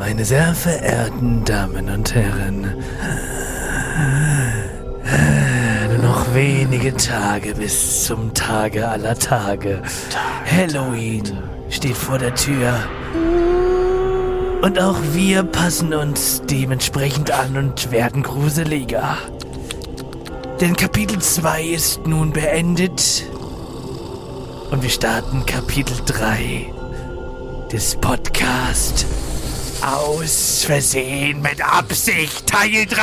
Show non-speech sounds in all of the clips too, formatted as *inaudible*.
Meine sehr verehrten Damen und Herren, nur noch wenige Tage bis zum Tage aller Tage. Halloween steht vor der Tür. Und auch wir passen uns dementsprechend an und werden gruseliger. Denn Kapitel 2 ist nun beendet. Und wir starten Kapitel 3 des Podcasts Aus Versehen mit Absicht Teil 3.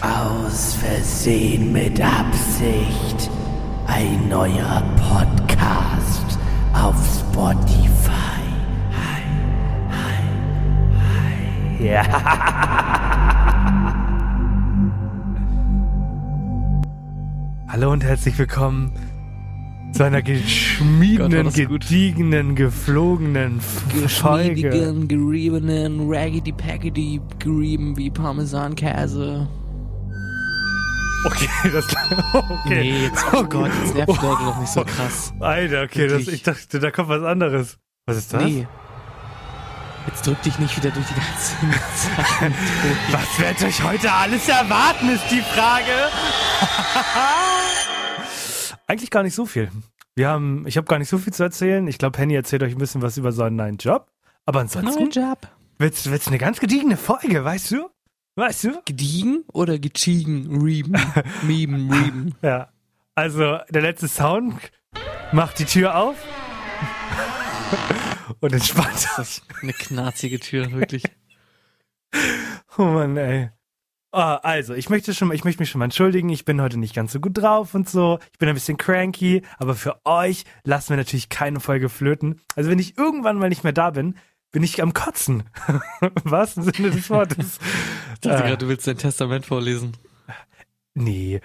Aus Versehen mit Absicht. Ein neuer Podcast auf Spotify. Hi, hi, hi. Ja. Hallo und herzlich willkommen zu einer *laughs* geschmiedenen, Gott, das gut. gediegenen, geflogenen F- Folge. Geschmiedigen, geriebenen, raggedy paggedy, gerieben wie Parmesankäse. Okay, *laughs* das okay. Nee, jetzt, oh Gott, jetzt nervt die Leute doch nicht so krass. Alter, okay, das, ich dachte, da kommt was anderes. Was ist das? Nee. Jetzt drück dich nicht wieder durch die ganzen Sachen. *laughs* Was wird euch heute alles erwarten, ist die Frage. Eigentlich gar nicht so viel. Wir haben, ich habe gar nicht so viel zu erzählen. Ich glaube, Henny erzählt euch ein bisschen was über seinen neuen Job. Aber ansonsten Neuer Job. wird's, wird's eine ganz gediegene Folge, weißt du? Weißt du? Gediegen oder getschiegen? Rieben, *laughs* mieben, rieben. Ja. Also, der letzte Sound macht die Tür auf *laughs* und entspannt euch. Eine knarzige Tür, wirklich. *laughs* Oh Mann, ey. Ah, also, ich möchte schon, ich möchte mich schon mal entschuldigen. Ich bin heute nicht ganz so gut drauf und so. Ich bin ein bisschen cranky, aber für euch lassen wir natürlich keine Folge flöten. Also, wenn ich irgendwann mal nicht mehr da bin, bin ich am Kotzen. *laughs* Im wahrsten Sinne des Wortes. Ich dachte Äh. gerade, du willst dein Testament vorlesen. Nee.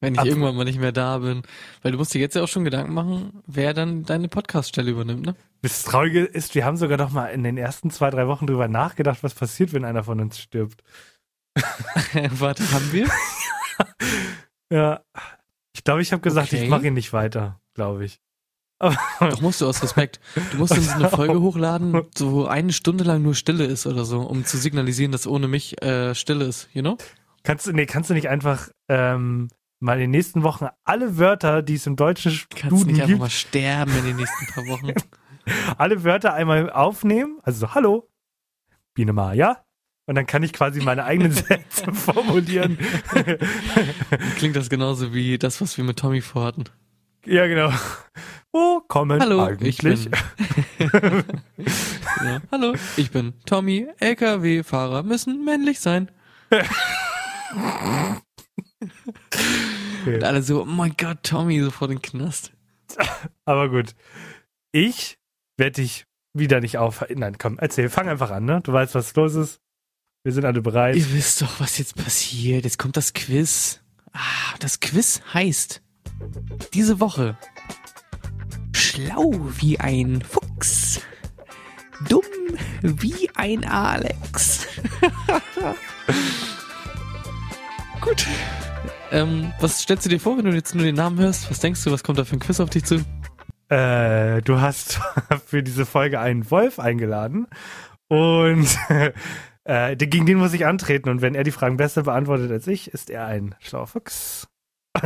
Wenn ich Ab- irgendwann mal nicht mehr da bin. Weil du musst dir jetzt ja auch schon Gedanken machen, wer dann deine Podcaststelle übernimmt, ne? Das Traurige ist, wir haben sogar noch mal in den ersten zwei, drei Wochen drüber nachgedacht, was passiert, wenn einer von uns stirbt. *laughs* Warte, haben wir? *laughs* Ja. Ich glaube, ich habe gesagt, ich Okay. mache ihn nicht weiter, glaube ich. *laughs* Doch musst du aus Respekt. Du musst uns eine Folge hochladen, so wo eine Stunde lang nur Stille ist oder so, um zu signalisieren, dass ohne mich äh, Stille ist, you know? Kannst du, nee, kannst du nicht einfach ähm, mal in den nächsten Wochen alle Wörter, die es im deutschen Kannst Duden nicht einfach gibt, mal sterben in den nächsten paar Wochen. alle Wörter einmal aufnehmen? Also so, hallo, Biene Maja. Und dann kann ich quasi meine eigenen *laughs* Sätze formulieren. *laughs* Klingt das genauso wie das, was wir mit Tommy vorhatten. ja, genau. Wo kommen Hallo, eigentlich? ich bin. *laughs* ja, hallo, ich bin Tommy. LKW-Fahrer müssen männlich sein. Und alle so, oh mein Gott, Tommy, sofort in den Knast. Aber gut. Ich werde dich wieder nicht auf. Nein, komm, erzähl, fang einfach an, ne? Du weißt, was los ist. Wir sind alle bereit. Ihr wisst doch, was jetzt passiert. Jetzt kommt das Quiz. Ah, das Quiz heißt diese Woche schlau wie ein Fuchs, dumm wie ein Alex. *laughs* Gut. Ähm, was stellst du dir vor, wenn du jetzt nur den Namen hörst? Was denkst du, was kommt da für ein Quiz auf dich zu? Äh, du hast *laughs* für diese Folge einen Wolf eingeladen und *laughs* äh, gegen den muss ich antreten und wenn er die Fragen besser beantwortet als ich, ist er ein schlauer Fuchs. *laughs*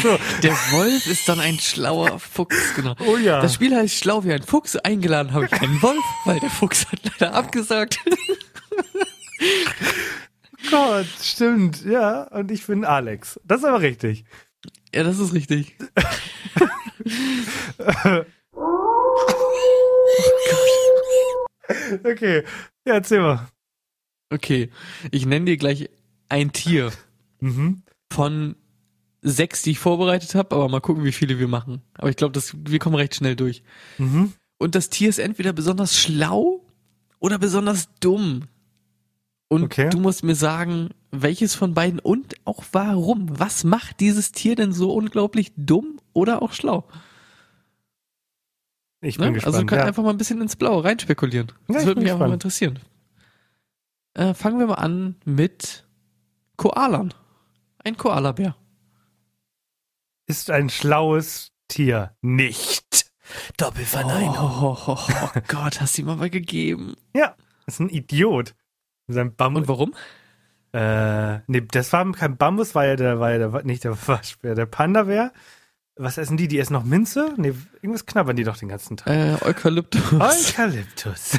So. Der Wolf ist dann ein schlauer Fuchs, genau. Oh ja. Das Spiel heißt Schlau wie ein Fuchs. Eingeladen habe ich keinen Wolf, weil der Fuchs hat leider abgesagt. *laughs* Gott, stimmt. Ja, und ich bin Alex. Das ist aber richtig. Ja, das ist richtig. *laughs* Okay. Ja, erzähl mal. Okay, ich nenne dir gleich ein Tier Mhm. von sechs, die ich vorbereitet habe, aber mal gucken, wie viele wir machen. Aber ich glaube, wir kommen recht schnell durch. Mhm. Und das Tier ist entweder besonders schlau oder besonders dumm. Und Okay. du musst mir sagen, welches von beiden und auch warum. Was macht dieses Tier denn so unglaublich dumm oder auch schlau? Ich bin Ne? gespannt. Also du kannst ja. einfach mal ein bisschen ins Blaue reinspekulieren. Ja, Das würde mich einfach mal gespannt. interessieren. Äh, fangen wir mal an mit Koalan. Ein Koalabär. ist ein schlaues Tier nicht. Doppelverneinung. Oh, oh, oh, oh Gott, hast du ihm aber gegeben. Ja, ist ein Idiot. Seinem Bambus. Und warum? Äh, nee, das war kein Bambus, war ja der, war ja der, nicht der Waschbär, der Panda-Bär. Was essen die? Die essen noch Minze? Nee, irgendwas knabbern die doch den ganzen Tag. Äh, Eukalyptus. Eukalyptus.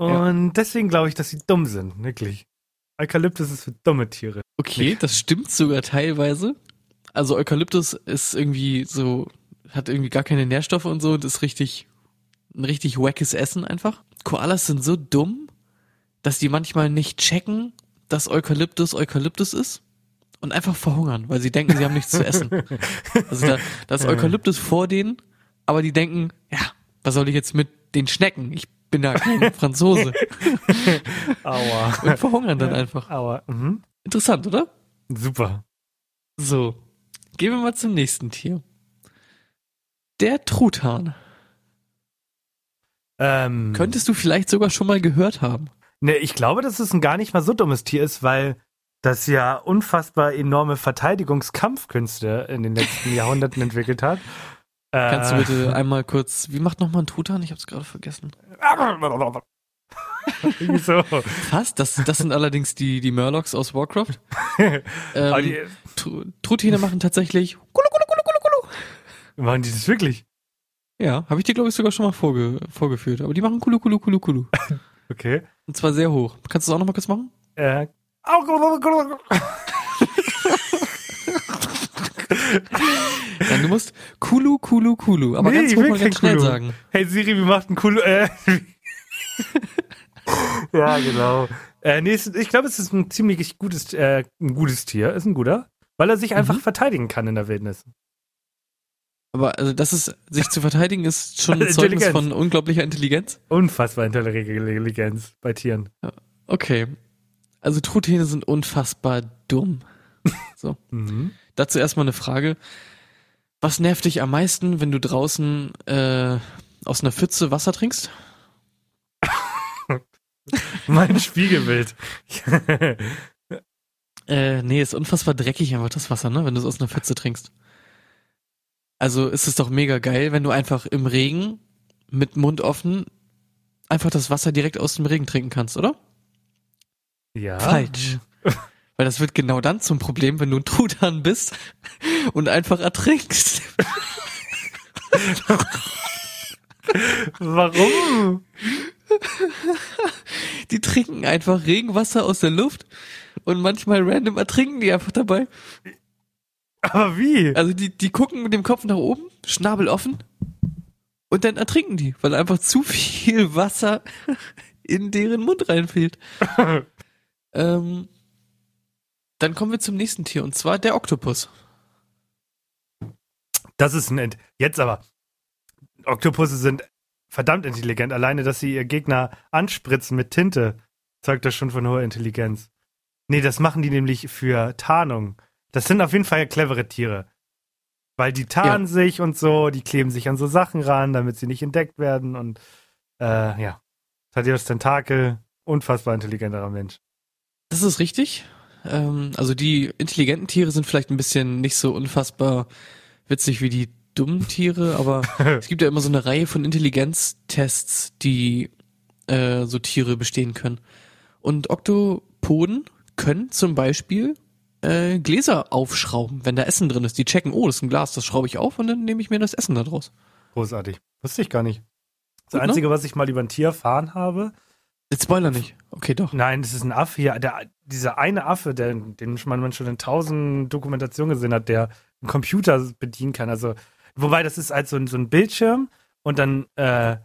Und ja. deswegen glaube ich, dass sie dumm sind, wirklich. Eukalyptus ist für dumme Tiere. Okay, das stimmt sogar teilweise. Also Eukalyptus ist irgendwie so, hat irgendwie gar keine Nährstoffe und so, das ist richtig, ein richtig wackes Essen einfach. Koalas sind so dumm, dass die manchmal nicht checken, dass Eukalyptus Eukalyptus ist und einfach verhungern, weil sie denken, sie haben nichts zu essen. *laughs* Also da, da ist Eukalyptus vor denen, aber die denken, ja, was soll ich jetzt mit den Schnecken? Ich bin da kein *laughs* Franzose. Aua. Und verhungern dann einfach. Aua. Mhm. Interessant, oder? Super. So, gehen wir mal zum nächsten Tier. Der Truthahn. Ähm, Könntest du vielleicht sogar schon mal gehört haben. Ne, ich glaube, dass es ein gar nicht mal so dummes Tier ist, weil das ja unfassbar enorme Verteidigungskampfkünste in den letzten Jahrhunderten entwickelt hat. Kannst du bitte äh. einmal kurz, wie macht nochmal ein Truthahn? Ich hab's gerade vergessen. *laughs* so. Fast, das, das sind allerdings die, die Murlocs aus Warcraft. *laughs* ähm, die, Truthähne machen tatsächlich Kulu, Kulu, Kulu, Kulu, Kulu. Machen die das wirklich? Ja, habe ich dir, glaube ich, sogar schon mal vorge vorgeführt. Aber die machen Kulu, Kulu, Kulu, Kulu. *laughs* okay. Und zwar sehr hoch. Kannst du das auch nochmal kurz machen? Äh. *laughs* Nein, du musst Kulu, Kulu, Kulu. Aber nee, ganz hoch und ganz schnell Kulu. sagen. Hey Siri, wie macht ein Kulu? Äh. *laughs* ja, genau. Äh, nee, ich glaube, es ist ein ziemlich gutes, äh, ein gutes Tier. Ist ein guter. Weil er sich einfach mhm. verteidigen kann in der Wildnis. Aber also das ist, sich zu verteidigen, ist schon ein *laughs* Zeugnis von unglaublicher Intelligenz? Unfassbar Intelligenz bei Tieren. Okay. Also Truthähne sind unfassbar dumm. So. mhm. Dazu erstmal eine Frage. Was nervt dich am meisten, wenn du draußen äh, aus einer Pfütze Wasser trinkst? *laughs* mein Spiegelbild. *laughs* äh, nee, ist unfassbar dreckig einfach das Wasser, ne, wenn du es aus einer Pfütze trinkst. Also ist es doch mega geil, wenn du einfach im Regen mit Mund offen einfach das Wasser direkt aus dem Regen trinken kannst, oder? Ja. Falsch. *laughs* Weil das wird genau dann zum Problem, wenn du ein Truthahn bist und einfach ertrinkst. Warum? Die trinken einfach Regenwasser aus der Luft und manchmal random ertrinken die einfach dabei. Aber wie? Also die, die gucken mit dem Kopf nach oben, Schnabel offen und dann ertrinken die, weil einfach zu viel Wasser in deren Mund reinfällt. *laughs* ähm, dann kommen wir zum nächsten Tier und zwar der Oktopus. Das ist ein, jetzt aber, Oktopusse sind verdammt intelligent. Alleine, dass sie ihr Gegner anspritzen mit Tinte, zeugt das schon von hoher Intelligenz. Nee, das machen die nämlich für Tarnung. Das sind auf jeden Fall clevere Tiere. Weil die tarnen ja. sich und so, die kleben sich an so Sachen ran, damit sie nicht entdeckt werden und äh, ja. Thaddeus Tentakel, unfassbar intelligenterer Mensch. Das ist richtig. Ähm, also die intelligenten Tiere sind vielleicht ein bisschen nicht so unfassbar witzig wie die dummen Tiere, aber *laughs* es gibt ja immer so eine Reihe von Intelligenztests, die äh, so Tiere bestehen können. Und Oktopoden können zum Beispiel äh, Gläser aufschrauben, wenn da Essen drin ist. Die checken, oh, das ist ein Glas, das schraube ich auf und dann nehme ich mir das Essen da draus. Großartig. Wusste ich gar nicht. Das Gut, ne? Einzige, ne? was ich mal über ein Tier erfahren habe. Jetzt Spoiler nicht. Okay, doch. Nein, das ist ein Affe hier. Der, dieser eine Affe, der, den man schon in tausend Dokumentationen gesehen hat, der einen Computer bedienen kann. Also, wobei das ist halt so ein, so ein Bildschirm und dann äh,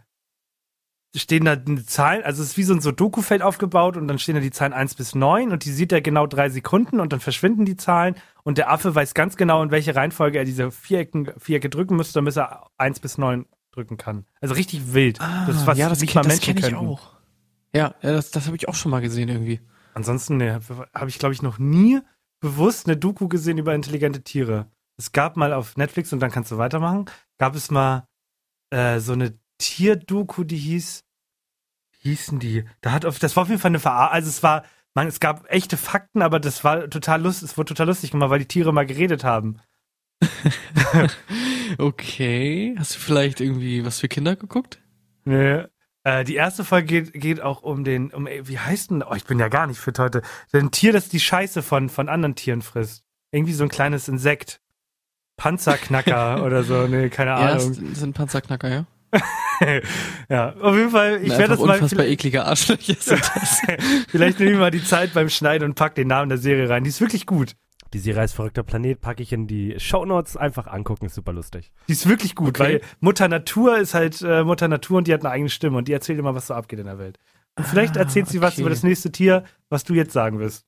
stehen da Zahlen, also es ist wie so ein Sudoku-Feld aufgebaut und dann stehen da die Zahlen 1 bis 9 und die sieht er genau drei Sekunden und dann verschwinden die Zahlen und der Affe weiß ganz genau, in welche Reihenfolge er diese Vierecken, Vierecke drücken müsste, damit er 1 bis 9 drücken kann. Also richtig wild. Ah, das ist was ja, das nicht kenn, mal Menschen das kenne ich auch. Ja, das, das habe ich auch schon mal gesehen irgendwie. Ansonsten ne, habe ich, glaube ich, noch nie bewusst eine Doku gesehen über intelligente Tiere. Es gab mal auf Netflix, und dann kannst du weitermachen, gab es mal äh, so eine Tierdoku, die hieß, hießen die? Da hat auf, das war auf jeden Fall eine Verarbeitung, also es war, man, es gab echte Fakten, aber das war total lustig, es wurde total lustig gemacht, weil die Tiere mal geredet haben. *laughs* Okay. Hast du vielleicht irgendwie was für Kinder geguckt? Nee. Äh, die erste Folge geht, geht auch um den, um, wie heißt denn, oh, ich bin ja gar nicht fit heute. Ein Tier, das die Scheiße von, von anderen Tieren frisst. Irgendwie so ein kleines Insekt. Panzerknacker *laughs* oder so, nee, keine Ja, Ahnung. das sind Panzerknacker, ja. *laughs* ja, auf jeden Fall, ich werde das mal, unfassbar vielleicht, eklige Arschlöcher sind *laughs* das. vielleicht nehme ich mal die Zeit beim Schneiden und pack den Namen der Serie rein. Die ist wirklich gut. Die Serie heißt Verrückter Planet, packe ich in die Shownotes. Einfach angucken, ist super lustig. Die ist wirklich gut, Okay. weil Mutter Natur ist halt äh, Mutter Natur und die hat eine eigene Stimme und die erzählt immer, was so abgeht in der Welt. Und vielleicht Ah, erzählt sie was okay. über das nächste Tier, was du jetzt sagen wirst.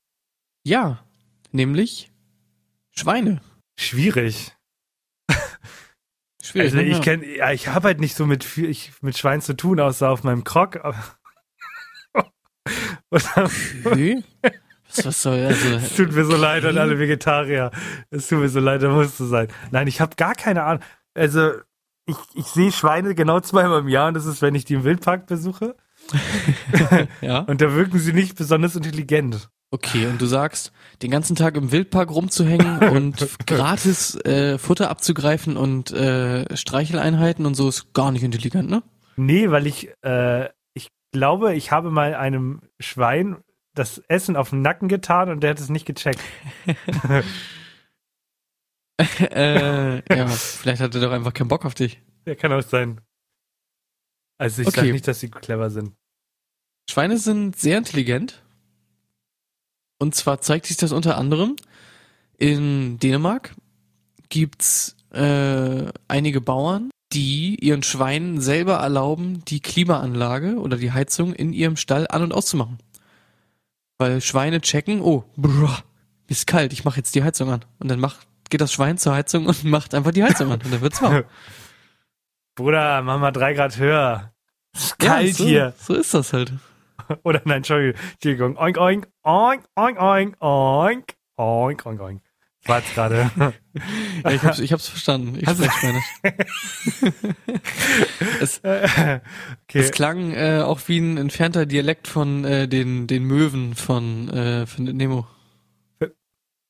Ja, nämlich Schweine. Schwierig. *laughs* Schwierig. Also ne? ich Ja. kenn, ja, ich habe halt nicht so mit viel- ich, mit Schwein zu tun, außer auf meinem Krog. *laughs* Okay. Was, was soll, also, Es tut mir so leid an alle Vegetarier. Es tut mir so leid, da musst du sein. Nein, ich habe gar keine Ahnung. Also ich, ich sehe Schweine genau zweimal im Jahr und das ist, wenn ich die im Wildpark besuche. *laughs* ja. Und da wirken sie nicht besonders intelligent. Okay, und du sagst, den ganzen Tag im Wildpark rumzuhängen *laughs* und gratis äh, Futter abzugreifen und äh, Streicheleinheiten und so ist gar nicht intelligent, ne? Nee, weil ich, äh, ich glaube, ich habe mal einem Schwein das Essen auf den Nacken getan und der hat es nicht gecheckt. *laughs* äh, ja, vielleicht hat er doch einfach keinen Bock auf dich. Der kann auch sein. Also ich Okay. sage nicht, dass sie clever sind. Schweine sind sehr intelligent. Und zwar zeigt sich das unter anderem in Dänemark gibt's äh, einige Bauern, die ihren Schweinen selber erlauben, die Klimaanlage oder die Heizung in ihrem Stall an- und auszumachen. Weil Schweine checken, oh, mir ist kalt, ich mache jetzt die Heizung an. Und dann macht, geht das Schwein zur Heizung und macht einfach die Heizung an. Und dann wird's warm. Bruder, mach mal drei Grad höher. Ist kalt so, hier. So ist das halt. Oder nein, Entschuldigung. Entschuldigung. Oink, oink, oink, oink, oink, oink, oink, oink, oink. Ich war jetzt gerade. *laughs* Ja, ich hab's, ich hab's verstanden. Ich du- spreche Spanisch. *laughs* es, okay. es klang äh, auch wie ein entfernter Dialekt von äh, den, den Möwen von äh, Findet Nemo.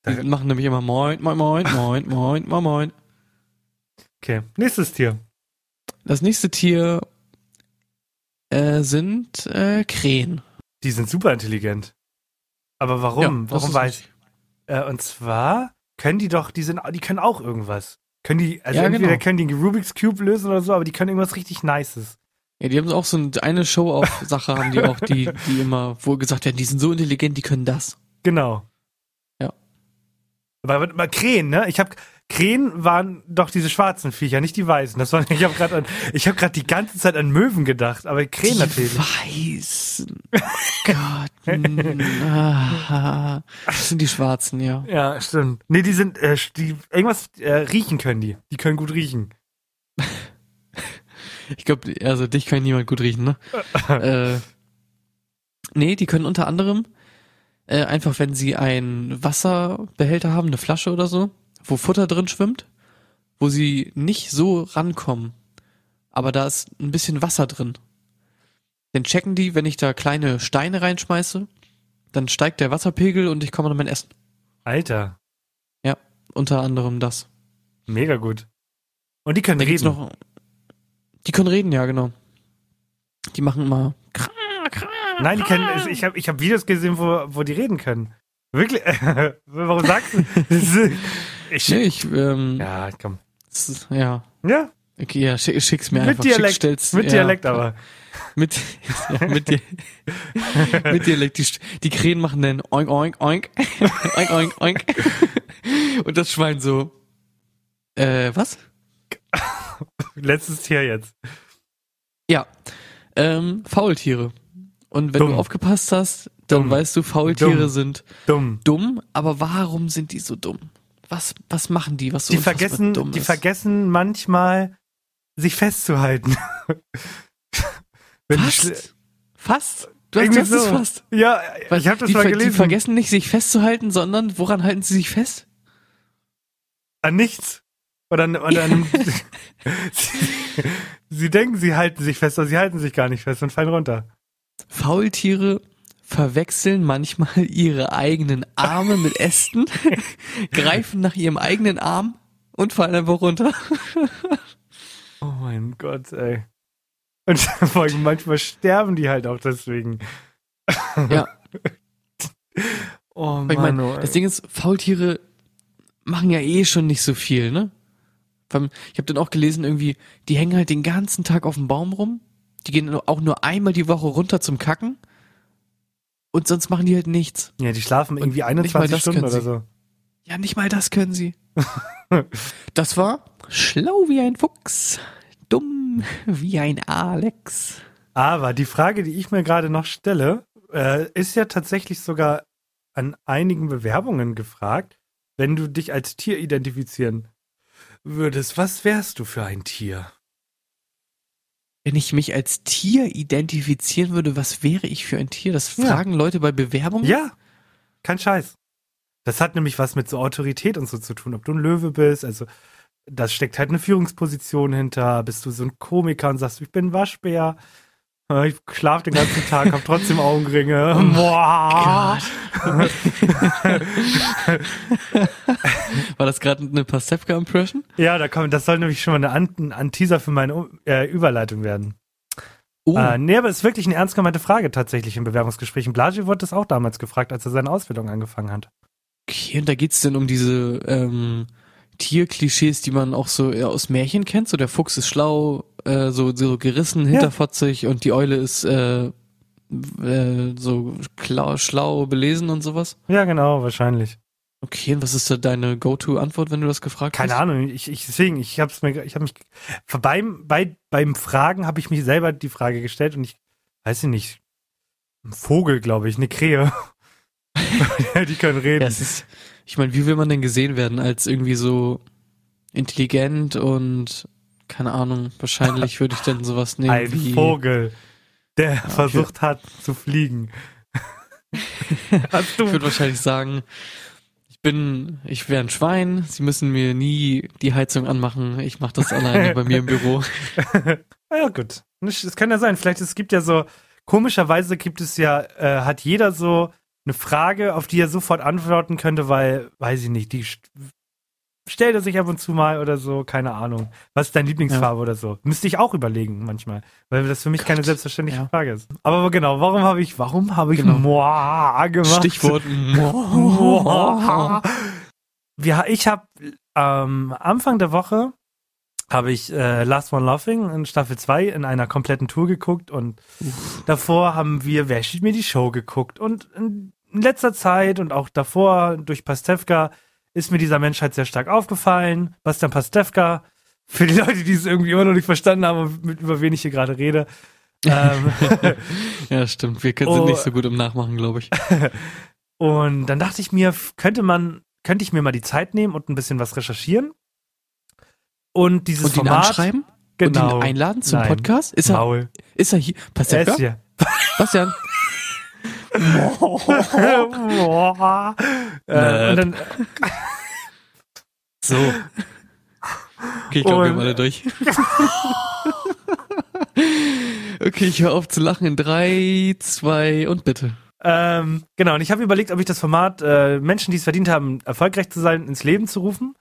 Die machen nämlich immer Moin, Moin, Moin, *laughs* Moin, Moin, Moin, Moin. okay. Nächstes Tier. Das nächste Tier äh, sind äh, Krähen. Die sind super intelligent. Aber warum? Ja, warum weiß richtig. äh, Und zwar können die doch, die sind, die können auch irgendwas. Können die, also Ja, entweder genau. können die einen Rubik's Cube lösen oder so, aber die können irgendwas richtig Nices. Ja, die haben auch so ein- eine Show-Off-Sache, *laughs* haben die auch, die, die immer, wo gesagt werden, die sind so intelligent, die können das. Genau. Ja. Aber, aber Krähen, ne? Ich habe Krähen waren doch diese schwarzen Viecher, nicht die weißen. Das waren, ich habe gerade ich habe gerade die ganze Zeit an Möwen gedacht, aber Krähen die natürlich. Weißen. *laughs* Gott. mm, ah, das sind die Schwarzen, ja. Ja, stimmt. Nee, die sind äh, die irgendwas äh, riechen können die. Die können gut riechen. Ich glaube, also dich kann niemand gut riechen, ne? *laughs* äh, nee, die können unter anderem äh, einfach, wenn sie einen Wasserbehälter haben, eine Flasche oder so, wo Futter drin schwimmt, wo sie nicht so rankommen, aber da ist ein bisschen Wasser drin. Dann checken die, wenn ich da kleine Steine reinschmeiße, dann steigt der Wasserpegel und ich komme an mein Essen. Alter, Unter anderem das. mega gut. Und die können Da reden. noch. Die können reden, ja, genau. Die machen immer. Nein, die können. Ich habe ich hab Videos gesehen, wo, wo die reden können. Wirklich? *laughs* Warum sagst du? *laughs* Ich, Nee, ich, ähm, ja, komm. ja. Ja, Okay, ja, schick, schick's mir mit einfach. Dialekt. Schick, stell's, mit ja, Dialekt aber. Mit, *laughs* ja, mit, Di *laughs* mit Dialekt. Die, die Krähen machen dann oink, oink, oink, *laughs* oink, oink, oink. Und das Schwein so, äh, was? Letztes Tier jetzt. Ja, ähm, Faultiere. Und wenn Dumm. du aufgepasst hast, dann Dumm. weißt du, Faultiere Dumm. sind Dumm. dumm, aber warum sind die so dumm? Was, was machen die, was so Die vergessen, die ist? vergessen manchmal, sich festzuhalten. *laughs* Fast? Fast? Du hast, du hast es so. fast. Ja, Weil ich habe das mal gelesen. Die vergessen nicht, sich festzuhalten, sondern woran halten sie sich fest? An nichts. Oder an, oder an sie, *laughs* *laughs* sie denken, sie halten sich fest, aber sie halten sich gar nicht fest und fallen runter. Faultiere verwechseln manchmal *laughs* ihre eigenen Arme mit Ästen, *laughs* greifen nach ihrem eigenen Arm und fallen einfach runter. *laughs* Oh mein Gott, ey. Und vor allem manchmal sterben die halt auch deswegen. Ja. Oh Weil ich Mann, meine, oh, das Ding ist, Faultiere machen ja eh schon nicht so viel, ne? Ich habe dann auch gelesen, irgendwie, die hängen halt den ganzen Tag auf dem Baum rum. Die gehen auch nur einmal die Woche runter zum Kacken. Und sonst machen die halt nichts. Ja, die schlafen irgendwie nicht mal 21 das Stunden oder so. Ja, nicht mal das können sie. *laughs* das war schlau wie ein Fuchs, dumm wie ein Alex. Aber die Frage, die ich mir gerade noch stelle, äh, ist ja tatsächlich sogar an einigen Bewerbungen gefragt, wenn du dich als Tier identifizieren würdest. Was wärst du für ein Tier? Wenn ich mich als Tier identifizieren würde, was wäre ich für ein Tier? Das Ja. fragen Leute bei Bewerbungen. Ja, kein Scheiß. Das hat nämlich was mit so Autorität und so zu tun, ob du ein Löwe bist, also das steckt halt eine Führungsposition hinter, bist du so ein Komiker und sagst, ich bin ein Waschbär, ich schlafe den ganzen Tag, hab trotzdem Augenringe. Oh Boah. *laughs* War das gerade eine Pastewka-Impression? Ja, da kommt, das soll nämlich schon mal eine An ein Teaser für meine äh, Überleitung werden. Oh, Äh, nee, aber es ist wirklich eine ernst gemeinte Frage tatsächlich im Bewerbungsgespräch. Und Blasi wurde das auch damals gefragt, als er seine Ausbildung angefangen hat. okay, und da geht's denn um diese ähm, Tierklischees, die man auch so ja, aus Märchen kennt. So der Fuchs ist schlau, äh, so, so gerissen, hinterfotzig und die Eule ist äh, äh, so klau, schlau, belesen und sowas. Ja, genau, wahrscheinlich. Okay, und was ist da deine Go-To-Antwort, wenn du das gefragt Keine hast? Ahnung, ich, ich deswegen, ich hab's mir, ich habe mich beim bei beim Fragen habe ich mich selber die Frage gestellt und ich weiß ich nicht, ein Vogel, glaube ich, eine Krähe. *laughs* *laughs* die können reden. Ja, es ist, ich meine, wie will man denn gesehen werden als irgendwie so intelligent und keine Ahnung, wahrscheinlich würde ich dann sowas nehmen ein wie Vogel, der okay. versucht hat zu fliegen. *laughs* Ich würde wahrscheinlich sagen, ich bin, ich wäre ein Schwein, sie müssen mir nie die Heizung anmachen, ich mache das alleine bei mir im Büro. *laughs* Ja, gut. Es kann ja sein. Vielleicht, es gibt ja so, komischerweise gibt es ja, äh, hat jeder so eine Frage, auf die er sofort antworten könnte, weil, weiß ich nicht, die st- stellt er sich ab und zu mal oder so, keine Ahnung. Was ist deine Lieblingsfarbe oder so? Müsste ich auch überlegen manchmal, weil das für mich keine selbstverständliche ja. Frage ist. Aber genau, warum habe ich, warum habe ich Genau. Moa gemacht? Stichwort. *laughs* Moa. Wir, ich habe ähm, Anfang der Woche habe ich äh, Last One Laughing in Staffel 2 in einer kompletten Tour geguckt und davor haben wir Wer steht mir die Show geguckt und in letzter Zeit und auch davor durch Pastewka ist mir dieser Mensch halt sehr stark aufgefallen. Bastian Pastewka, für die Leute, die es irgendwie immer noch nicht verstanden haben, mit, über wen ich hier gerade rede. ähm, *laughs* ja, stimmt. Wir können sind Oh. nicht so gut im Nachmachen, glaube ich. *laughs* Und dann dachte ich mir, könnte man, könnte ich mir mal die Zeit nehmen und ein bisschen was recherchieren. Und dieses Und ihn Format, anschreiben? genau, Und ihn einladen zum Nein. Podcast? Ist er, Maul. ist er hier? Er Pastewka? ist hier. Bastian? Äh, und dann, So. Okay, ich glaube, wir haben alle durch. okay, ich höre auf zu lachen in drei, zwei und bitte. ähm, genau, und ich habe überlegt, ob ich das Format äh, Menschen, die es verdient haben, erfolgreich zu sein, ins Leben zu rufen.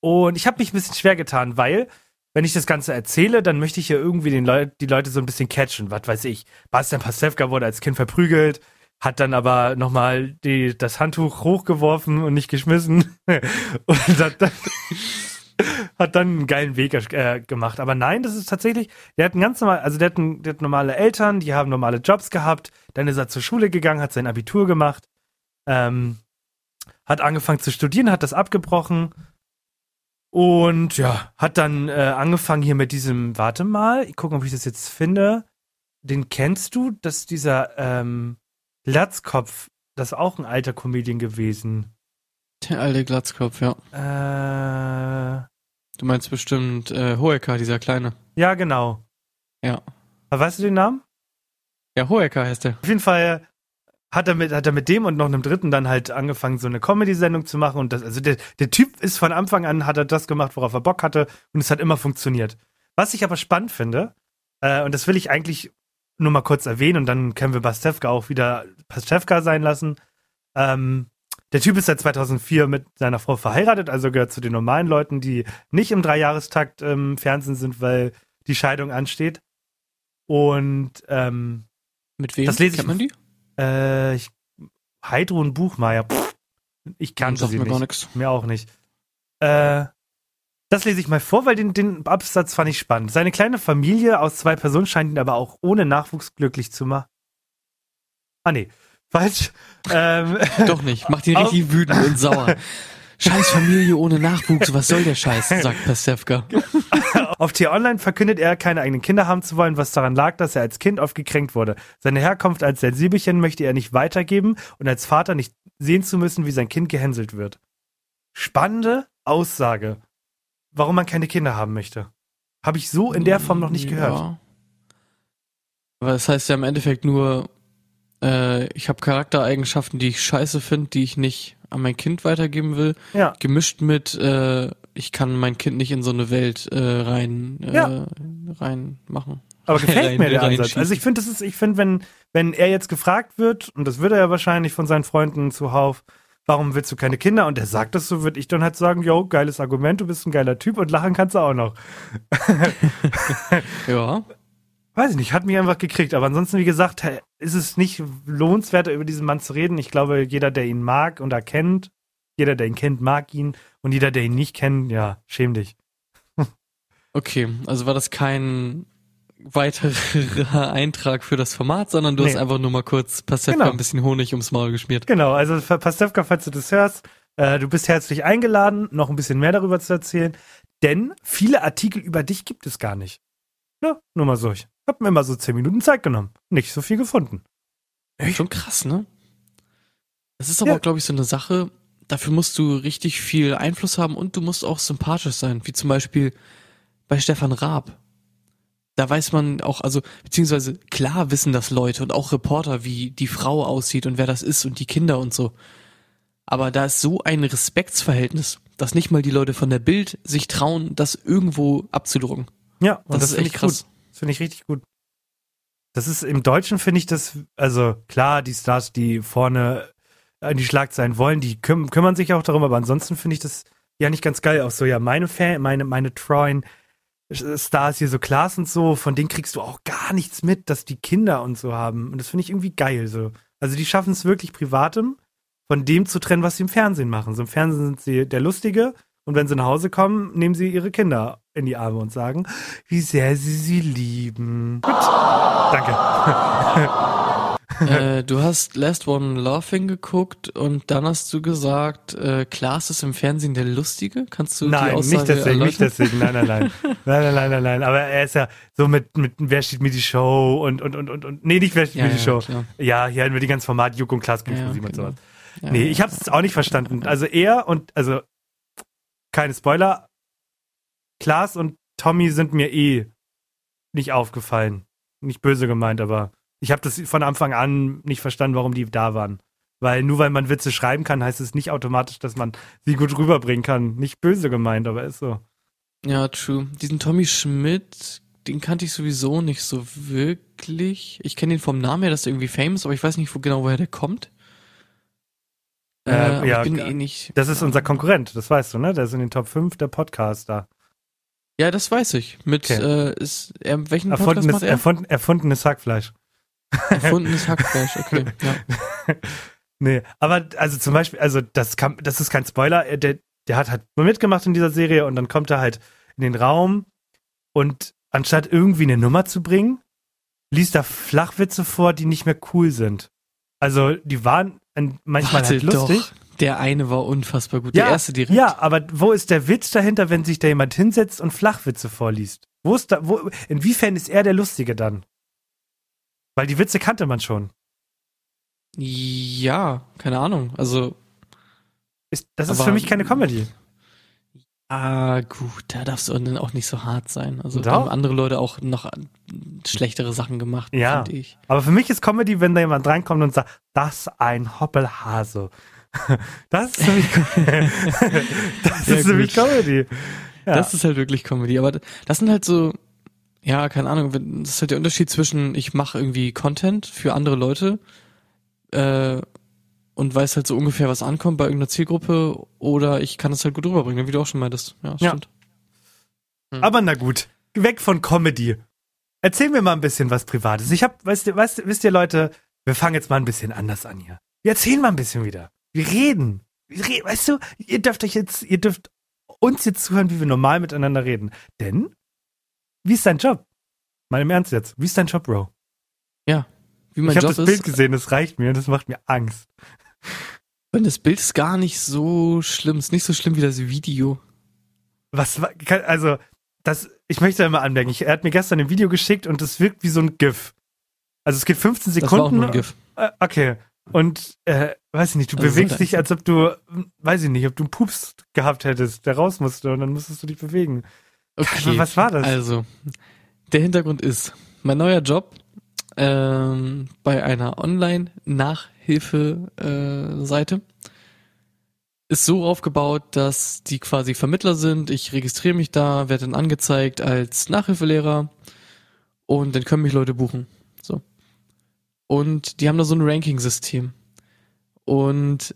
Und ich habe mich ein bisschen schwer getan, weil, wenn ich das Ganze erzähle, dann möchte ich ja irgendwie den Leu die Leute so ein bisschen catchen. Was weiß ich. Bastian Pastewka wurde als Kind verprügelt, hat dann aber nochmal die, das Handtuch hochgeworfen und nicht geschmissen. *laughs* und hat dann, hat dann einen geilen Weg äh, gemacht. Aber nein, das ist tatsächlich, der hat ein ganz normal, also der hat, ein, der hat normale Eltern, die haben normale Jobs gehabt. Dann ist er zur Schule gegangen, hat sein Abitur gemacht, ähm, hat angefangen zu studieren, hat das abgebrochen und ja, hat dann äh, angefangen hier mit diesem, warte mal, ich gucke, ob ich das jetzt finde. Den kennst du? Das ist dieser ähm, Glatzkopf, das ist auch ein alter Comedian gewesen. Der alte Glatzkopf, ja. Äh, Du meinst bestimmt äh, Hoeker, dieser kleine. ja, genau. Ja. Aber weißt du den Namen? Ja, Hoeker heißt er. Auf jeden Fall hat er mit, hat er mit dem und noch einem dritten dann halt angefangen, so eine Comedy-Sendung zu machen. Und das, also der, der Typ ist von Anfang an, hat er das gemacht, worauf er Bock hatte, und es hat immer funktioniert. Was ich aber spannend finde, äh, und das will ich eigentlich nur mal kurz erwähnen, und dann können wir Pastewka auch wieder Pastewka sein lassen. Ähm, der Typ ist seit 2004 mit seiner Frau verheiratet, also gehört zu den normalen Leuten, die nicht im Dreijahrestakt im Fernsehen sind, weil die Scheidung ansteht. Und ähm, Mit wem? Das lese ich- man die? äh, ich, Heidrun Buchmeier, pff, ich kannte sie mir nicht. Mir auch nicht. Äh, das lese ich mal vor, weil den, den Absatz fand ich spannend. Seine kleine Familie aus zwei Personen scheint ihn aber auch ohne Nachwuchs glücklich zu machen. Ah, nee. Falsch. ähm, *laughs* Doch nicht. Macht ihn Auf- richtig wütend und sauer. *laughs* Scheiß Familie ohne Nachwuchs, was soll der Scheiß, *laughs* sagt Pastewka. auf T-Online verkündet er, keine eigenen Kinder haben zu wollen, was daran lag, dass er als Kind oft gekränkt wurde. Seine Herkunft als Sensibelchen möchte er nicht weitergeben und als Vater nicht sehen zu müssen, wie sein Kind gehänselt wird. Spannende Aussage. Warum man keine Kinder haben möchte. Habe ich so in der Form noch nicht gehört. Ja. Aber das heißt ja im Endeffekt nur, äh, ich habe Charaktereigenschaften, die ich scheiße finde, die ich nicht an mein Kind weitergeben will, Ja. gemischt mit, äh, ich kann mein Kind nicht in so eine Welt äh, rein, äh, Ja. rein machen. Aber gefällt Rein- *laughs* mir der Ansatz. Also ich finde, das ist, ich finde, wenn, wenn er jetzt gefragt wird, und das wird er ja wahrscheinlich von seinen Freunden zuhauf, warum willst du keine Kinder? Und er sagt das so, würde ich dann halt sagen, yo, geiles Argument, du bist ein geiler Typ und lachen kannst du auch noch. *laughs* Ja. Weiß ich nicht, hat mich einfach gekriegt. Aber ansonsten, wie gesagt, ist es nicht lohnenswert, über diesen Mann zu reden. Ich glaube, jeder, der ihn mag und erkennt, jeder, der ihn kennt, mag ihn. Und jeder, der ihn nicht kennt, ja, schäm dich. Okay, also war das kein weiterer *laughs* Eintrag für das Format, sondern du Nee. hast einfach nur mal kurz Pastewka Genau. ein bisschen Honig ums Maul geschmiert. Genau, also Pastewka, falls du das hörst, äh, du bist herzlich eingeladen, noch ein bisschen mehr darüber zu erzählen, denn viele Artikel über dich gibt es gar nicht. Ja, nur mal so. Ich hab mir mal so zehn Minuten Zeit genommen. Nicht so viel gefunden. Schon krass, ne? Das ist aber Ja. glaube ich, so eine Sache, dafür musst du richtig viel Einfluss haben und du musst auch sympathisch sein, wie zum Beispiel bei Stefan Raab. Da weiß man auch, also, beziehungsweise klar wissen das Leute und auch Reporter, wie die Frau aussieht und wer das ist und die Kinder und so. Aber da ist so ein Respektsverhältnis, dass nicht mal die Leute von der Bild sich trauen, das irgendwo abzudrucken. Ja, und Das, das, ist finde echt ich krass. gut. Das finde ich richtig gut. Das ist im Deutschen finde ich das, also klar, die Stars, die vorne in die Schlagzeilen wollen, die küm kümmern sich auch darum, aber ansonsten finde ich das ja nicht ganz geil. Auch so, ja, meine Fan, meine, meine treuen Stars hier so Klaas und so, von denen kriegst du auch gar nichts mit, dass die Kinder und so haben. Und das finde ich irgendwie geil so. Also die schaffen es wirklich privatem von dem zu trennen, was sie im Fernsehen machen. So im Fernsehen sind sie der Lustige und wenn sie nach Hause kommen, nehmen sie ihre Kinder in die Arme und sagen, wie sehr sie sie lieben. Gut, danke. *laughs* äh, du hast Last One Laughing geguckt und dann hast du gesagt, äh, Klaas ist im Fernsehen der Lustige. Kannst du die Nein, Aussage nicht deswegen, nicht erläutern? deswegen, nein, nein, nein. *laughs* Nein, nein, nein, nein, nein. Aber er ist ja so mit, mit Wer steht mir die Show und, und, und, und, und nee, nicht Wer steht Ja, mir die ja, Show. klar. Ja, hier hatten wir die ganzen Formate, Juk und Klaas gegen Ja, und genau. sowas. Ja, Nee, ich habe es auch nicht verstanden. Also er und, also, keine Spoiler, Klaas und Tommy sind mir eh nicht aufgefallen. Nicht böse gemeint, aber ich habe das von Anfang an nicht verstanden, warum die da waren. Weil nur weil man Witze schreiben kann, heißt es nicht automatisch, dass man sie gut rüberbringen kann. Nicht böse gemeint, aber ist so. Ja, true. Diesen Tommy Schmidt, den kannte ich sowieso nicht so wirklich. Ich kenne ihn vom Namen her, dass er irgendwie famous, aber ich weiß nicht wo, genau, woher der kommt. Äh, Äh, ja, ich bin g- eh nicht. Das ist unser Konkurrent, das weißt du, ne? Der ist in den Top 5 der Podcaster. Ja, das weiß ich. Mit, Okay. äh, ist, er, welchen Podcast Erfundenes, macht er? erfunden, erfundenes Hackfleisch. Erfundenes Hackfleisch, okay. *laughs* Ja. Nee, aber also zum Beispiel, also das kann, das ist kein Spoiler, er- der, der hat halt mitgemacht in dieser Serie und dann kommt er halt in den Raum und anstatt irgendwie eine Nummer zu bringen, liest er Flachwitze vor, die nicht mehr cool sind. Also die waren manchmal Warte halt lustig. doch. Der eine war unfassbar gut. Ja, der erste direkt. Ja, aber wo ist der Witz dahinter, wenn sich da jemand hinsetzt und Flachwitze vorliest? Wo ist da, wo, inwiefern ist er der Lustige dann? Weil die Witze kannte man schon. Ja, keine Ahnung. Also, Ist, das ist für mich keine Comedy. ah, gut, da darfst du dann auch nicht so hart sein. Also, da haben andere Leute auch noch schlechtere Sachen gemacht, Ja. finde ich. Aber für mich ist Comedy, wenn da jemand reinkommt und sagt, das ein Hoppelhase. *laughs* Das ist für mich, *laughs* *laughs* das Ja, ist für mich. Comedy. Ja. Das ist halt wirklich Comedy. Aber das sind halt so, ja, keine Ahnung, das ist halt der Unterschied zwischen, ich mache irgendwie Content für andere Leute, äh, und weiß halt so ungefähr, was ankommt bei irgendeiner Zielgruppe oder ich kann es halt gut rüberbringen, wie du auch schon meintest. Ja, Ja. stimmt. Hm. Aber na gut, weg von Comedy. Erzähl mir mal ein bisschen was Privates. Ich hab, weißt ihr, weißt, wisst ihr Leute, wir fangen jetzt mal ein bisschen anders an hier. Wir erzählen mal ein bisschen wieder. Wir reden. Wir reden. Weißt du, ihr dürft euch jetzt, ihr dürft uns jetzt zuhören, wie wir normal miteinander reden. Denn, wie ist dein Job? Mal im Ernst jetzt, wie ist dein Job, Bro? Wie mein ich habe das Bild ist, gesehen, das reicht mir, das macht mir Angst. wenn das Bild ist gar nicht so schlimm, ist nicht so schlimm wie das Video. Was, war- also, das, ich möchte da mal anmerken, ich, er hat mir gestern ein Video geschickt und das wirkt wie so ein GIF. Also es geht 15 Das war auch Sekunden. nur ein GIF. Äh, Okay. Und, äh, weiß ich nicht, du Also bewegst dich, als ob du, hm, weiß ich nicht, ob du einen Pups gehabt hättest, der raus musste und dann musstest du dich bewegen. Okay. Was war das? Also, der Hintergrund ist, mein neuer Job ähm, bei einer Online-Nachhilfe-Seite ist so aufgebaut, dass die quasi Vermittler sind. Ich registriere mich da, werde dann angezeigt als Nachhilfelehrer und dann können mich Leute buchen. So. Und die haben da so ein Ranking-System. Und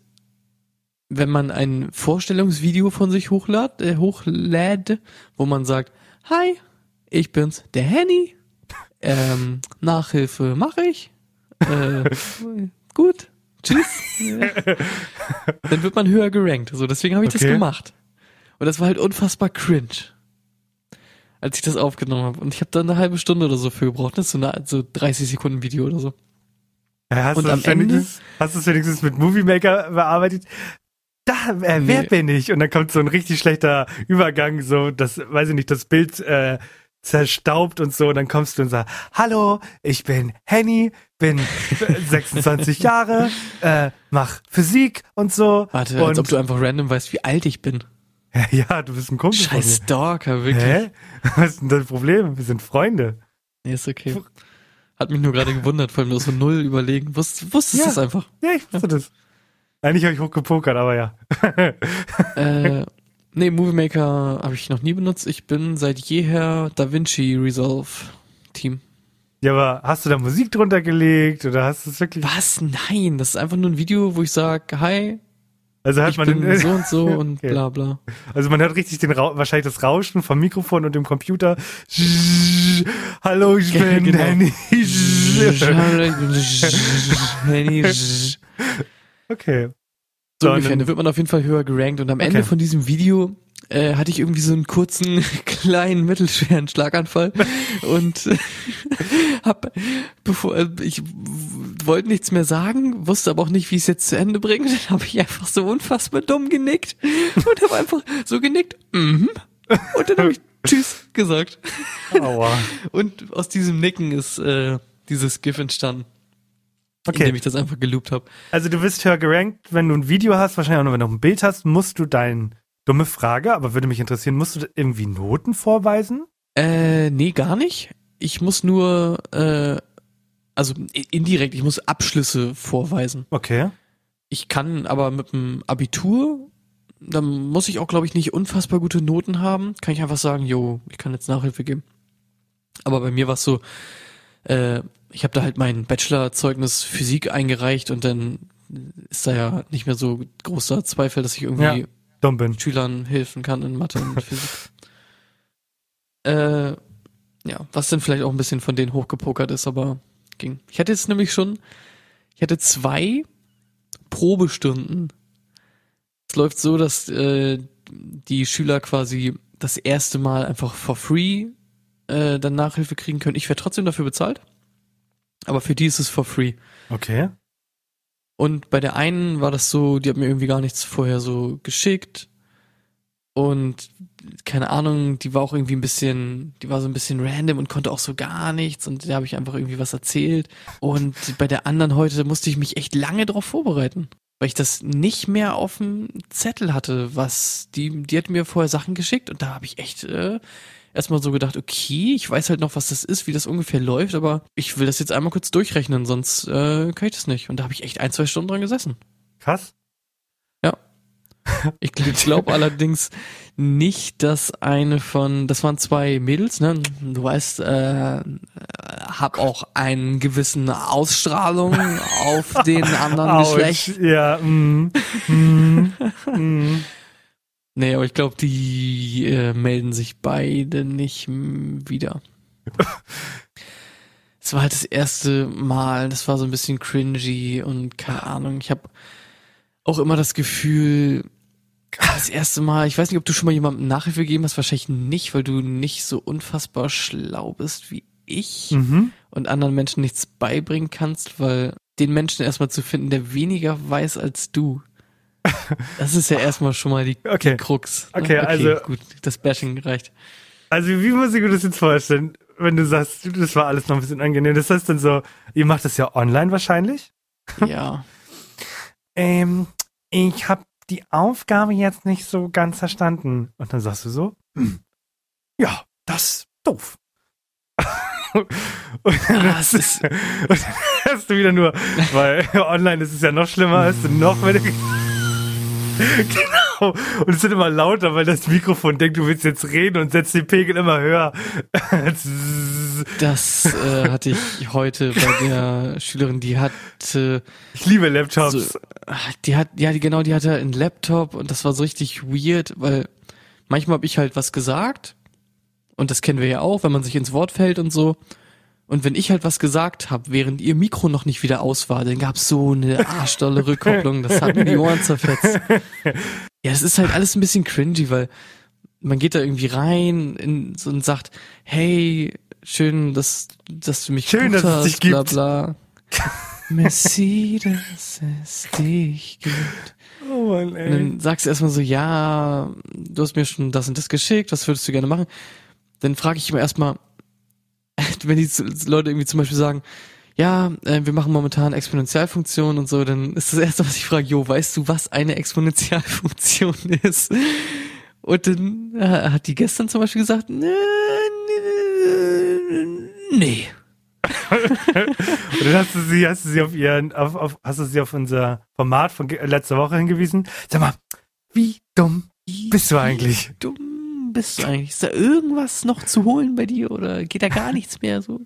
wenn man ein Vorstellungsvideo von sich hochlädt, äh, hochlädt, wo man sagt, hi, ich bin's, der Henny, ähm, Nachhilfe mache ich, äh, *laughs* gut, tschüss, *laughs* dann wird man höher gerankt. So, deswegen habe ich das Okay. gemacht. Und das war halt unfassbar cringe, als ich das aufgenommen habe. Und ich habe da eine halbe Stunde oder so für gebraucht. Das ist so eine so 30 Sekunden Video oder so. Ja, hast, und du am das Ende- hast du es wenigstens mit Movie Maker bearbeitet? Da, äh, wer Nee. bin ich? Und dann kommt so ein richtig schlechter Übergang, so, das, weiß ich nicht, das Bild äh, zerstaubt und so. Und dann kommst du und sagst, hallo, ich bin Henny, bin *laughs* 26 Jahre, äh, mach Physik und so. Warte, und, als ob du einfach random weißt, wie alt ich bin. *laughs* Ja, du bist ein Kumpel Scheiß Stalker, wirklich. Hä? *laughs* Was ist denn das Problem? Wir sind Freunde. Nee, ist okay. Hat mich nur gerade gewundert, vor allem nur so null überlegen. Wusst, wusstest Ja. es einfach. Ja, ich wusste das. Eigentlich habe ich hochgepokert, aber ja. *laughs* äh, nee, Movie Maker habe ich noch nie benutzt. Ich bin seit jeher DaVinci Resolve Team. Ja, aber hast du da Musik drunter gelegt oder hast du es wirklich? Was? Nein, das ist einfach nur ein Video, wo ich sage, hi, Also hat ich man bin den, so und so *laughs* und Okay. bla bla. also man hört richtig den Ra wahrscheinlich das Rauschen vom Mikrofon und dem Computer. *laughs* Hallo, ich bin Genau. Danny. Henny. Okay. So ungefähr. dann- Da wird man auf jeden Fall höher gerankt. Und am Ende Okay. von diesem Video äh, hatte ich irgendwie so einen kurzen, *laughs* kleinen, mittelschweren Schlaganfall und äh, *laughs* hab, bevor äh, ich wollte nichts mehr sagen, wusste aber auch nicht, wie ich es jetzt zu Ende bringe. Dann habe ich einfach so unfassbar dumm genickt und habe einfach so genickt. Mhm. Und dann habe ich *laughs* Tschüss gesagt. Aua. Und aus diesem Nicken ist äh, dieses GIF entstanden, indem Okay. ich das einfach geloopt habe. Also du wirst höher gerankt, wenn du ein Video hast, wahrscheinlich auch nur, wenn du ein Bild hast, musst du dein dumme Frage, aber würde mich interessieren, musst du irgendwie Noten vorweisen? Äh, nee, gar nicht. Ich muss nur, äh, also indirekt, ich muss Abschlüsse vorweisen. Okay. Ich kann aber mit dem Abitur, da muss ich auch, glaube ich, nicht unfassbar gute Noten haben. Kann ich einfach sagen, jo, ich kann jetzt Nachhilfe geben. Aber bei mir war es so, äh, ich habe da halt mein Bachelorzeugnis Physik eingereicht und dann ist da ja nicht mehr so großer Zweifel, dass ich irgendwie Ja. Schülern helfen kann in Mathe und Physik. *laughs* äh, ja, was dann vielleicht auch ein bisschen von denen hochgepokert ist, aber ging. Ich hatte jetzt nämlich schon, ich hatte zwei Probestunden. Es läuft so, dass äh, die Schüler quasi das erste Mal einfach for free äh, dann Nachhilfe kriegen können. Ich werde trotzdem dafür bezahlt, aber für die ist es for free. Okay. Und bei der einen war das so, die hat mir irgendwie gar nichts vorher so geschickt. Und keine Ahnung, die war auch irgendwie ein bisschen, die war so ein bisschen random und konnte auch so gar nichts. Und da habe ich einfach irgendwie was erzählt. Und bei der anderen heute musste ich mich echt lange drauf vorbereiten. Weil ich das nicht mehr auf dem Zettel hatte, was die, die hat mir vorher Sachen geschickt und da habe ich echt äh, erstmal so gedacht, okay, ich weiß halt noch, was das ist, wie das ungefähr läuft, aber ich will das jetzt einmal kurz durchrechnen, sonst äh, kann ich das nicht. Und da habe ich echt ein, zwei Stunden dran gesessen. Krass. Ja. *laughs* Ich glaube allerdings nicht, dass eine von, das waren zwei Mädels, ne? Du weißt, äh, hab auch einen gewissen Ausstrahlung *laughs* auf den anderen. Geschlecht. Ja, mm, mm, mm. *laughs* Nee, aber ich glaube, die äh, melden sich beide nicht wieder. *laughs* Es war halt das erste Mal, das war so ein bisschen cringy und keine Ahnung. Ich habe auch immer das Gefühl, das erste Mal, ich weiß nicht, ob du schon mal jemandem Nachhilfe gegeben hast, wahrscheinlich nicht, weil du nicht so unfassbar schlau bist wie ich Mhm. und anderen Menschen nichts beibringen kannst, weil den Menschen erstmal zu finden, der weniger weiß als du. Das ist ja erstmal schon mal die, Okay. die Krux. ne? Okay, also- gut, das Bashing reicht. Also wie muss ich mir das jetzt vorstellen, wenn du sagst, das war alles noch ein bisschen angenehm. Das heißt dann so, ihr macht das ja online wahrscheinlich? Ja. *laughs* Ähm, ich habe die Aufgabe jetzt nicht so ganz verstanden. Und dann sagst du so, hm, ja, das ist doof. *laughs* und, dann Ah, hast, du- ist- *laughs* und dann hast du wieder nur, weil online ist es ja noch schlimmer, hast du noch weniger. *laughs* Genau. Und es wird immer lauter, weil das Mikrofon denkt, du willst jetzt reden und setzt den Pegel immer höher. *laughs* Das äh, hatte ich heute bei der Schülerin, die hatte Ich liebe Laptops. so, die hat, ja, die genau, die hatte einen Laptop und das war so richtig weird, weil manchmal habe ich halt was gesagt und das kennen wir ja auch, wenn man sich ins Wort fällt und so. Und wenn ich halt was gesagt habe, während ihr Mikro noch nicht wieder aus war, dann gab's so eine arschdolle Rückkopplung, das hat mir die Ohren zerfetzt. Ja, es ist halt alles ein bisschen cringy, weil man geht da irgendwie rein in, so und sagt, hey, schön, dass, dass du mich Schön, dass es hast, dich bla gibt. bla. Merci, dass es dich gibt. oh Mann, Und ey. dann sagst du erstmal so, ja, du hast mir schon das und das geschickt, was würdest du gerne machen? Dann frage ich immer erstmal, wenn die Leute irgendwie zum Beispiel sagen, ja, äh, wir machen momentan Exponentialfunktionen und so, dann ist das erste, was ich frage, jo, weißt du, was eine Exponentialfunktion ist? Und dann äh, hat die gestern zum Beispiel gesagt, "Nö, nö, nee. Und dann hast du sie, hast du sie auf ihren, auf, auf, hast du sie auf unser Format von letzter Woche hingewiesen. Sag mal, wie dumm bist du eigentlich? Wie dumm bist du eigentlich? Ist da irgendwas noch zu holen bei dir oder geht da gar nichts mehr so?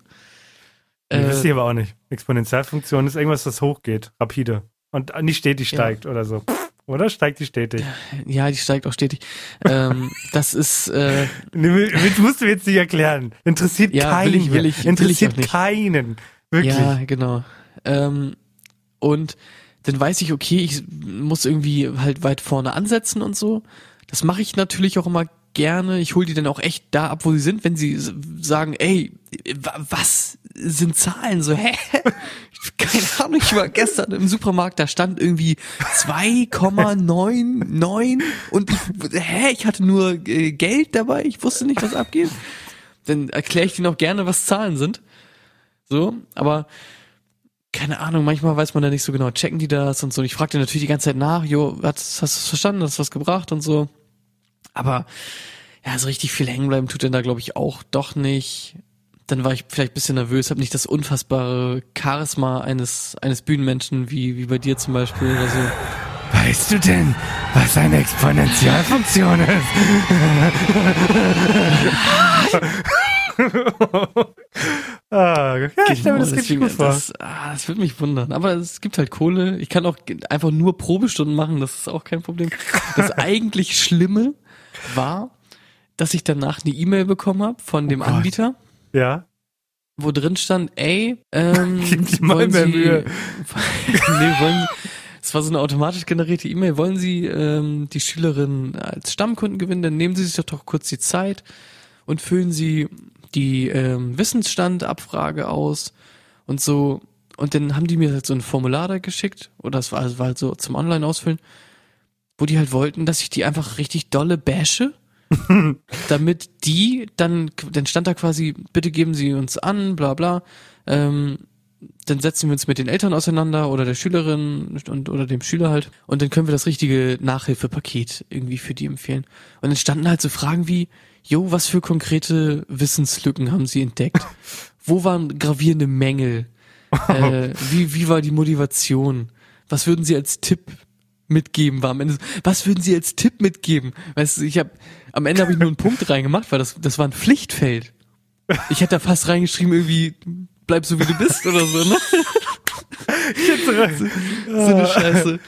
Äh, Äh, wisst ihr aber auch nicht. Exponentialfunktion ist irgendwas, das hochgeht, rapide. Und nicht stetig Ja. steigt oder so. Oder steigt die stetig? ja, die steigt auch stetig. ähm, *laughs* das ist äh, Nee, Das musst du jetzt nicht erklären. Interessiert Ja, keinen. will ich- will ich- will ich Interessiert auch nicht. keinen. Wirklich. ja genau. Ähm, und dann weiß ich, okay, ich muss irgendwie halt weit vorne ansetzen und so. Das mache ich natürlich auch immer gerne. Ich hole die dann auch echt da ab, wo sie sind, wenn sie sagen, ey, wa- was sind Zahlen? So, hä? *laughs* Keine Ahnung, ich war gestern im Supermarkt, da stand irgendwie 2,99 und ich, hä, ich hatte nur äh, Geld dabei, ich wusste nicht, was abgeht. Dann erkläre ich denen auch gerne, was Zahlen sind. So, aber keine Ahnung, manchmal weiß man da nicht so genau, checken die das und so. Und ich fragte natürlich die ganze Zeit nach, jo, hast, hast du verstanden, hast du was gebracht und so. Aber ja, so richtig viel hängen bleiben tut denn da, glaube ich, auch doch nicht. Dann war ich vielleicht ein bisschen nervös, habe nicht das unfassbare Charisma eines, eines Bühnenmenschen wie, wie bei dir zum Beispiel oder so. Weißt du denn, was eine Exponentialfunktion ist? *laughs* ah, ja, ich mir das deswegen, gut vor. Das, ah, das würde mich wundern. Aber es gibt halt Kohle. Ich kann auch einfach nur Probestunden machen, das ist auch kein Problem. Das *laughs* eigentlich Schlimme war, dass ich danach eine E-Mail bekommen habe von dem Oh. Anbieter, Ja. wo drin stand, ey, ähm, *laughs* Gib dir mal wollen mehr Sie, Mühe. *laughs* nee, wollen Sie, es war so eine automatisch generierte E-Mail, wollen Sie ähm, die Schülerin als Stammkunden gewinnen, dann nehmen Sie sich doch, doch kurz die Zeit und füllen Sie die ähm, Wissensstandabfrage aus und so. Und dann haben die mir halt so ein Formular da geschickt, oder es war, es war halt so zum Online-Ausfüllen, wo die halt wollten, dass ich die einfach richtig dolle bashe, *laughs* damit die dann, dann stand da quasi, bitte geben Sie uns an, bla bla, ähm, dann setzen wir uns mit den Eltern auseinander oder der Schülerin und oder dem Schüler halt und dann können wir das richtige Nachhilfepaket irgendwie für die empfehlen. Und dann standen halt so Fragen wie, jo, was für konkrete Wissenslücken haben Sie entdeckt? *laughs* Wo waren gravierende Mängel? *laughs* äh, wie, wie war die Motivation? Was würden Sie als Tipp mitgeben war am Ende. so, Was würden Sie als Tipp mitgeben? Weißt du, ich habe am Ende habe ich nur einen Punkt reingemacht, weil das das war ein Pflichtfeld. Ich hätte da fast reingeschrieben irgendwie bleib so wie du bist oder so, ne? so eine Scheiße.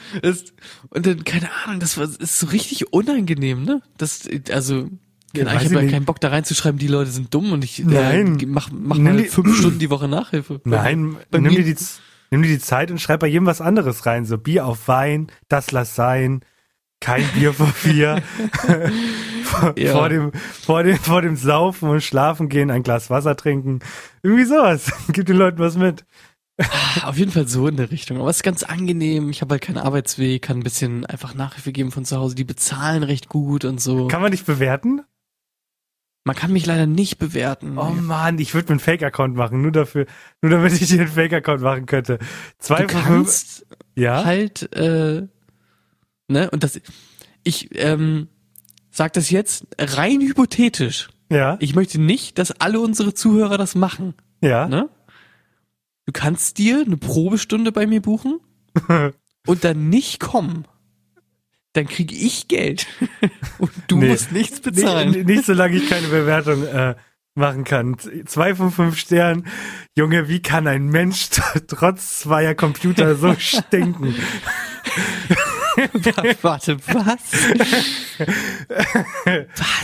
Und dann keine Ahnung, das war ist so richtig unangenehm, ne? Das also Ja, keine Ahnung, weiß ich habe ja keinen Bock da reinzuschreiben, die Leute sind dumm und ich Nein. äh, mach mach Nimm mal die- fünf Stunden die Woche Nachhilfe. Nein, bei nimm mir- dir, die, nimm dir die Zeit und schreib bei jedem was anderes rein. So Bier auf Wein, das lass sein, kein Bier vor vier. vor, *laughs* Ja. vor, dem, vor, dem, vor dem Saufen und Schlafen gehen, ein Glas Wasser trinken. Irgendwie sowas. *laughs* Gib den Leuten was mit. Auf jeden Fall so in der Richtung. Aber es ist ganz angenehm. Ich habe halt keinen Arbeitsweg, kann ein bisschen einfach Nachhilfe geben von zu Hause. Die bezahlen recht gut und so. Kann man dich bewerten? Man kann mich leider nicht bewerten. Oh Mann, ich würde mir einen Fake-Account machen, nur dafür, nur damit ich dir einen Fake-Account machen könnte. Zwei du kannst Ja? halt, äh, ne, und das, ich, ähm, sag das jetzt rein hypothetisch. Ja? Ich möchte nicht, dass alle unsere Zuhörer das machen, Ja? ne? Du kannst dir eine Probestunde bei mir buchen *laughs* und dann nicht kommen. Dann kriege ich Geld *laughs* und du Nee. musst nichts bezahlen. Nee, nicht solange ich keine Bewertung äh, machen kann. Zwei von fünf Sternen. Junge, wie kann ein Mensch *laughs* trotz zweier Computer so stinken? *laughs* Warte, was?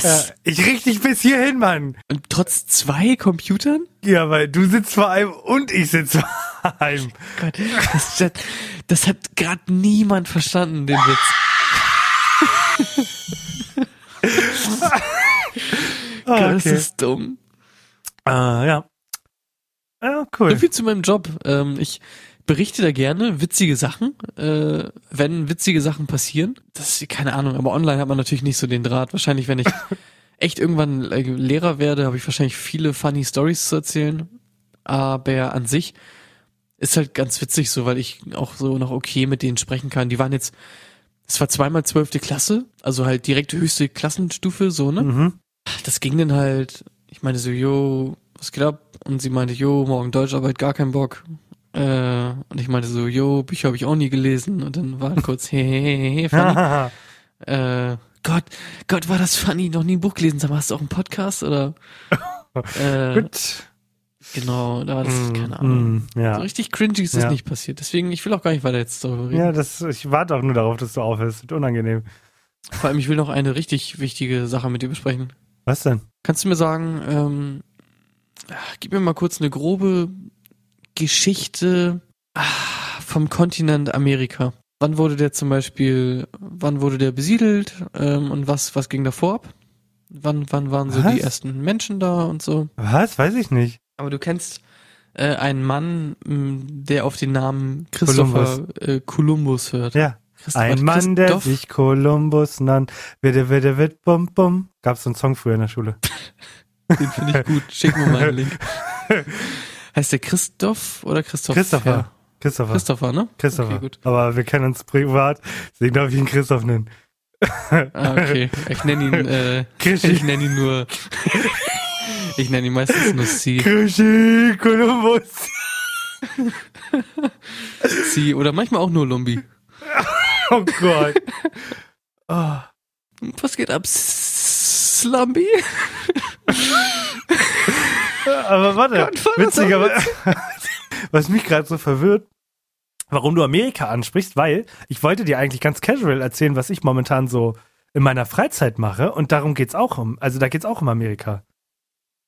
was? Ich richte dich bis hierhin, Mann. Und trotz zwei Computern? Ja, weil du sitzt vor einem und ich sitze vor einem. Gott, das, das, das hat gerade niemand verstanden, den Witz. Ah, Gott, das okay. ist dumm. Ah, ja. Ja, So cool. viel zu meinem Job. Ähm, ich berichte da gerne witzige Sachen, äh, wenn witzige Sachen passieren. Das ist keine Ahnung, aber online hat man natürlich nicht so den Draht. Wahrscheinlich, wenn ich *laughs* echt irgendwann äh, Lehrer werde, habe ich wahrscheinlich viele funny Stories zu erzählen. Aber an sich ist halt ganz witzig so, weil ich auch so noch okay mit denen sprechen kann. Die waren jetzt, es war zweimal zwölfte Klasse, also halt direkt höchste Klassenstufe, so, ne? Mhm. das ging dann halt, ich meinte so, jo, was geht ab? Und sie meinte, jo, morgen Deutscharbeit, gar keinen Bock. Äh, und ich meinte so, jo, Bücher habe ich auch nie gelesen. Und dann war kurz, he, he, he, he, funny. *laughs* äh, Gott, Gott, war das funny, noch nie ein Buch gelesen. Sag mal, hast du auch einen Podcast oder? *laughs* äh, Gut. Genau, da war das, Mm, keine Ahnung. mm, ja. So richtig cringy ist das Ja. nicht passiert. Deswegen, ich will auch gar nicht weiter jetzt darüber reden. Ja, das, ich warte auch nur darauf, dass du aufhörst. Wird unangenehm. Vor allem, ich will noch eine richtig wichtige Sache mit dir besprechen. Was denn? Kannst du mir sagen, ähm, ah, gib mir mal kurz eine grobe Geschichte ah, vom Kontinent Amerika. Wann wurde der zum Beispiel, wann wurde der besiedelt ähm, und was, was ging davor ab? Wann, wann waren so Was? die ersten Menschen da und so? Was? Weiß ich nicht. Aber du kennst äh, einen Mann, der auf den Namen Christopher äh, Columbus hört. Ja. Christ- Ein Mann, der Christoph? sich Kolumbus nannt. Witte, witte, witt, bum, bum. Gab's so einen Song früher in der Schule. *laughs* Den finde ich gut. Schick mir mal einen Link. *laughs* Heißt der Christoph oder Christoph? Christopher. Ja. Christopher. Christopher, ne? Christopher. Okay, gut. Aber wir kennen uns privat, deswegen darf ich ihn Christoph nennen. Ah, okay. Ich nenne ihn, äh, *laughs* Krischi. ich nenne ihn nur, ich nenne ihn meistens nur C. Krischi Kolumbus. C oder manchmal auch nur Lumbi. *laughs* Oh Gott. Oh. Was geht ab, Slumby? Aber warte, Gott, war das witzig, aber was mich gerade so verwirrt, warum du Amerika ansprichst, weil ich wollte dir eigentlich ganz casual erzählen, was ich momentan so in meiner Freizeit mache und darum geht's auch um, also da geht's auch um Amerika.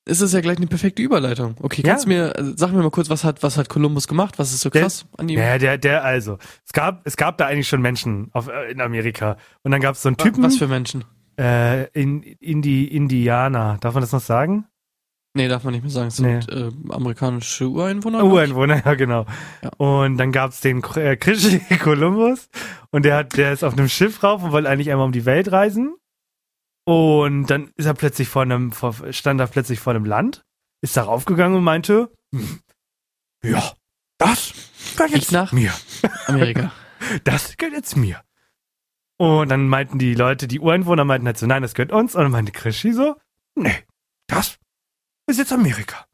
Ist das ja gleich eine perfekte Überleitung. Okay, kannst Ja. du mir, äh, sag mir mal kurz, was hat, was hat Columbus gemacht? Was ist so Der- krass an ihm? Ja, der, der, also, es gab, es gab da eigentlich schon Menschen auf, äh, in Amerika und dann gab's so einen Typen, Was für Menschen? äh, in, in die Indianer, darf man das noch sagen? Nee, darf man nicht mehr sagen. Es sind äh, amerikanische Ureinwohner. Ureinwohner, ja genau. Ja. Und dann gab's den äh, Christi Columbus *laughs* und der hat, der ist auf einem Schiff rauf und wollte eigentlich einmal um die Welt reisen. Und dann ist er plötzlich vor einem, stand er plötzlich vor einem Land, ist da raufgegangen und meinte, hm, ja, das gehört jetzt nach mir. Amerika. *laughs* Das gehört jetzt mir. Und dann meinten die Leute, die Ureinwohner meinten halt so, nein, das gehört uns. Und dann meinte Krischi so, nee, das ist jetzt Amerika.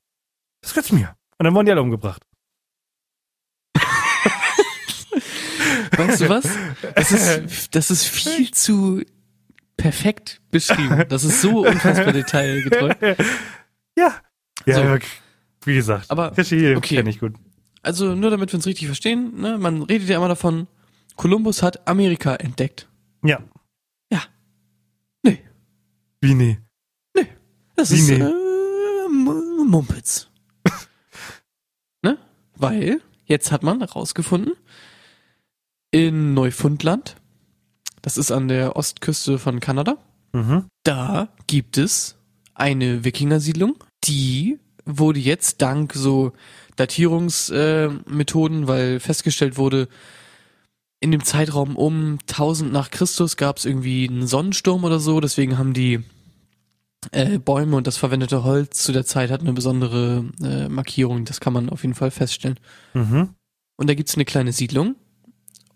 Das gehört mir. Und dann wurden die alle umgebracht. Weißt du was? Das ist, *laughs* das ist viel zu perfekt beschrieben. *laughs* Das ist so unfassbar detailgetreu. Ja. Ja, So. aber wie gesagt, Aber, Recherche okay. kenne ich gut. Also nur damit wir uns richtig verstehen, ne? man redet ja immer davon, Kolumbus hat Amerika entdeckt. Ja. Ja. Nee. Wie nee? Das Wie ist nee? äh, Mumpitz. *laughs* ne? Weil jetzt hat man herausgefunden, in Neufundland, das ist an der Ostküste von Kanada, Mhm. da gibt es eine Wikingersiedlung, die wurde jetzt dank so Datierungsmethoden, äh, weil festgestellt wurde, in dem Zeitraum um 1000 nach Christus gab es irgendwie einen Sonnensturm oder so, deswegen haben die äh, Bäume und das verwendete Holz zu der Zeit hat eine besondere äh, Markierung, das kann man auf jeden Fall feststellen. Mhm. Und da gibt's eine kleine Siedlung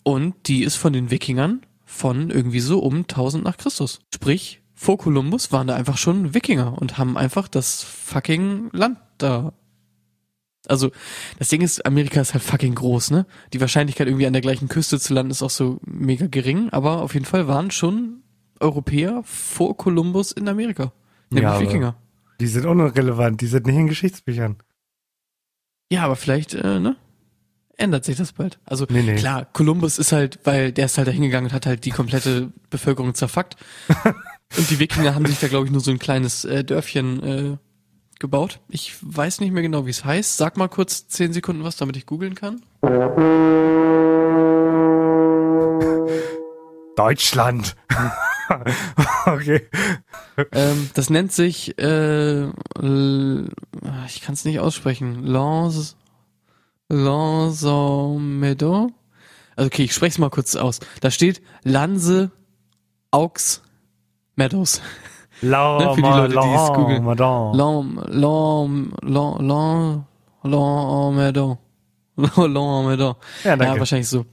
und die ist von den Wikingern von irgendwie so um 1000 nach Christus. Sprich, vor Kolumbus waren da einfach schon Wikinger und haben einfach das fucking Land da. Also, das Ding ist, Amerika ist halt fucking groß, ne? Die Wahrscheinlichkeit irgendwie an der gleichen Küste zu landen ist auch so mega gering, aber auf jeden Fall waren schon Europäer vor Kolumbus in Amerika. Nämlich Ja, Wikinger. Die sind unrelevant, die sind nicht in Geschichtsbüchern. Ja, aber vielleicht, äh, ne? Ändert sich das bald. Also Nee, nee. klar, Kolumbus ist halt, weil der ist halt da hingegangen und hat halt die komplette Bevölkerung zerfuckt. *laughs* und die Wikinger haben sich da, glaube ich, nur so ein kleines äh, Dörfchen äh, gebaut. Ich weiß nicht mehr genau, wie es heißt. Sag mal kurz zehn Sekunden was, damit ich googeln kann. Deutschland. *laughs* okay. Ähm, das nennt sich, äh, ich kann es nicht aussprechen. Lans, Lansomedo. Also okay, ich spreche es mal kurz aus. Da steht Lanse Aux Meadows. La, *laughs* Ne, für die Leute, die es googeln. Lam, Lam, Lam, Lam, Meadow. *laughs* Meadow. Ja, Ja, danke. wahrscheinlich so.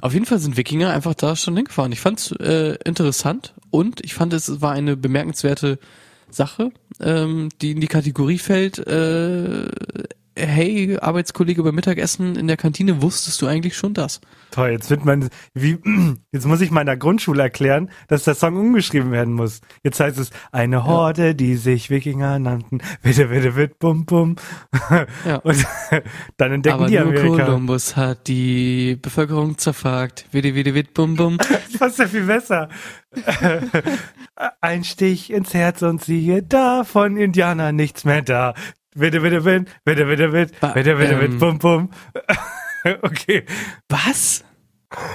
Auf jeden Fall sind Wikinger einfach da schon hingefahren. Ich fand's äh, interessant und ich fand es war eine bemerkenswerte Sache, ähm, die in die Kategorie fällt. Äh, hey, Arbeitskollege beim Mittagessen in der Kantine, wusstest du eigentlich schon das? Toll, jetzt wird man, wie, *clears throat* jetzt muss ich meiner Grundschule erklären, dass der Song umgeschrieben werden muss. Jetzt heißt es, eine Horde, die sich Wikinger nannten, bitte, bitte, bitte, bum, bum. Ja. *laughs* Und dann entdecken Aber die nur Amerika. Kolumbus hat die Bevölkerung zerfragt. Witte, witte, witt, bum, bum. *laughs* Das passt ja viel besser. *laughs* Ein Stich ins Herz und siehe da, von Indianern nichts mehr da. Bitte, bitte, bitte, bitte, bitte, bitte, bitte, bitte, bitte, ähm. bum, bum. *laughs* Okay. Was?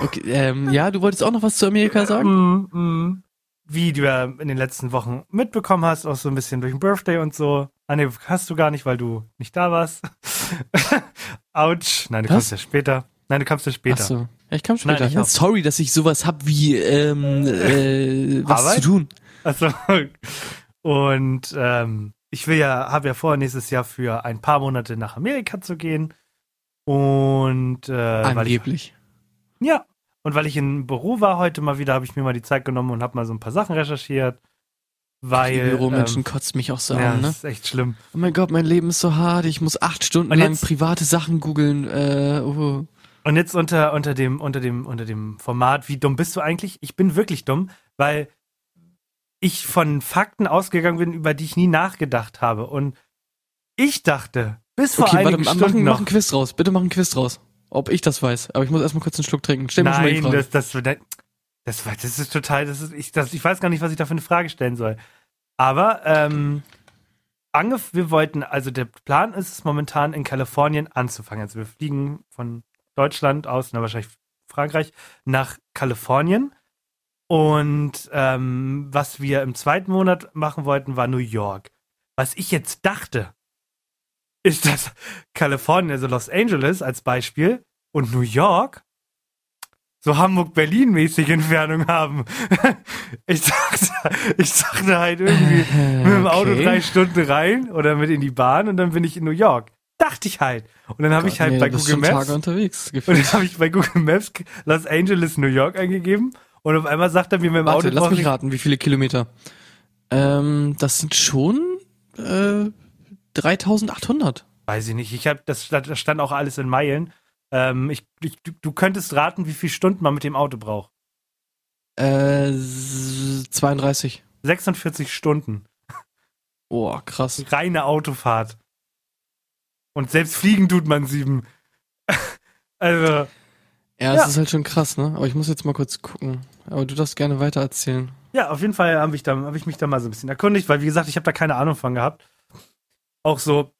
Okay, ähm, ja, du wolltest auch noch was zu Amerika sagen? Mm, mm. Wie du ja in den letzten Wochen mitbekommen hast, auch so ein bisschen durch den Birthday und so. Ah, nee, hast du gar nicht, weil du nicht da warst. *laughs* Autsch. Nein, du Was? kommst ja später. Nein, du kommst ja später. Ach so. Ich kam später. Nein, ich sorry, dass ich sowas hab wie ähm, äh, was Arbeit? zu tun. Also, *laughs* und ähm, ich will ja, habe ja vor, nächstes Jahr für ein paar Monate nach Amerika zu gehen. Und äh, weil ich, Angeblich. ja, und weil ich im Büro war heute mal wieder, habe ich mir mal die Zeit genommen und habe mal so ein paar Sachen recherchiert. Weil Die Büromenschen ähm, kotzt mich auch so ja, an, ne? das ist echt schlimm. Oh mein Gott, mein Leben ist so hart. Ich muss acht Stunden Und lang jetzt- private Sachen googeln. Äh, oh. Und jetzt unter, unter dem, unter dem, unter dem Format, wie dumm bist du eigentlich? Ich bin wirklich dumm, weil ich von Fakten ausgegangen bin, über die ich nie nachgedacht habe. Und ich dachte, bis vor Okay, warte, einigen mach, Stunden mach, noch, mach ein Quiz raus. Bitte mach ein Quiz raus. Ob ich das weiß. Aber ich muss erstmal kurz einen Schluck trinken. Stell mir schon mal die Nein, Frage. das, das, das, das ist total, das ist, ich, das, ich weiß gar nicht, was ich da für eine Frage stellen soll. Aber ähm, angef wir wollten, also der Plan ist es momentan in Kalifornien anzufangen. Also wir fliegen von Deutschland aus, na wahrscheinlich Frankreich, nach Kalifornien. Und ähm, was wir im zweiten Monat machen wollten, war New York. Was ich jetzt dachte, ist, *laughs* dass Kalifornien, also Los Angeles als Beispiel und New York so Hamburg-Berlin-mäßige Entfernung haben. *laughs* Ich dachte, ich dachte halt irgendwie Äh, *laughs* mit dem Auto okay. drei Stunden rein oder mit in die Bahn und dann bin ich in New York. Dachte ich halt. Und dann habe ich halt nee, bei Google Maps Tage unterwegs. und dann habe ich bei Google Maps Los Angeles, New York eingegeben und auf einmal sagt er mir mit dem Warte, Auto lass mich ich- raten, wie viele Kilometer? Ähm, das sind schon äh, 3800. Weiß ich nicht. Ich habe das stand, das stand auch alles in Meilen. Ähm, ich, ich, du, du könntest raten, wie viele Stunden man mit dem Auto braucht. Äh, s- 32. 46 Stunden. Oh, krass. Reine Autofahrt. Und selbst fliegen tut man sieben. *laughs* also, Ja, Ja. das ist halt schon krass, ne? Aber ich muss jetzt mal kurz gucken. Aber du darfst gerne weiter erzählen. ja, auf jeden Fall habe ich, hab ich mich da mal so ein bisschen erkundigt, weil, wie gesagt, ich habe da keine Ahnung von gehabt. Auch so,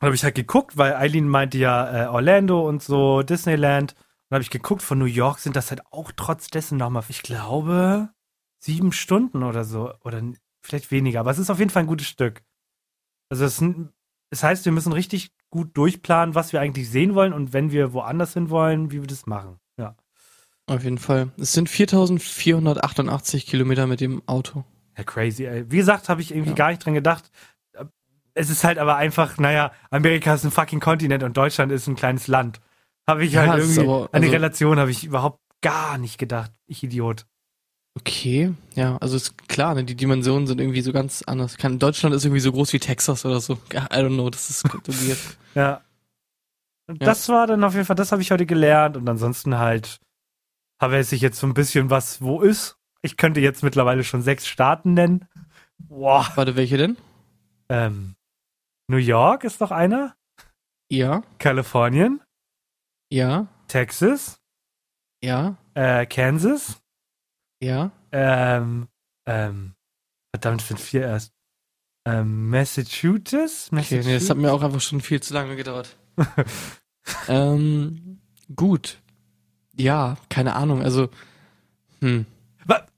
habe ich halt geguckt, weil Eileen meinte ja äh, Orlando und so, Disneyland. Und habe ich geguckt, von New York sind das halt auch trotz dessen nochmal, ich glaube, sieben Stunden oder so. Oder vielleicht weniger. Aber es ist auf jeden Fall ein gutes Stück. Also es, es heißt, wir müssen richtig gut durchplanen, was wir eigentlich sehen wollen und wenn wir woanders hin wollen, wie wir das machen. Auf jeden Fall. Es sind 4488 Kilometer mit dem Auto. Ja, crazy, ey. Wie gesagt, habe ich irgendwie Ja. gar nicht dran gedacht. Es ist halt aber einfach, naja, Amerika ist ein fucking Kontinent und Deutschland ist ein kleines Land. Habe ich Ja, halt irgendwie, aber- an die also- Relation habe ich überhaupt gar nicht gedacht. Ich Idiot. Okay, ja, also ist klar, ne, die Dimensionen sind irgendwie so ganz anders. Kann, Deutschland ist irgendwie so groß wie Texas oder so. I don't know, das ist *laughs* kontrolliert. Ja. Und Ja. das war dann auf jeden Fall, das habe ich heute gelernt und ansonsten halt habe ich jetzt so ein bisschen was wo ist. Ich könnte jetzt mittlerweile schon sechs Staaten nennen. Boah. Warte, welche denn? Ähm, New York ist doch einer. Ja, Kalifornien, ja, Texas, ja, äh, Kansas, ja. ähm, ähm, verdammt, sind vier erst. Ähm, Massachusetts? Okay, nee, das hat mir auch einfach schon viel zu lange gedauert. *laughs* ähm, gut. Ja, keine Ahnung, also, hm.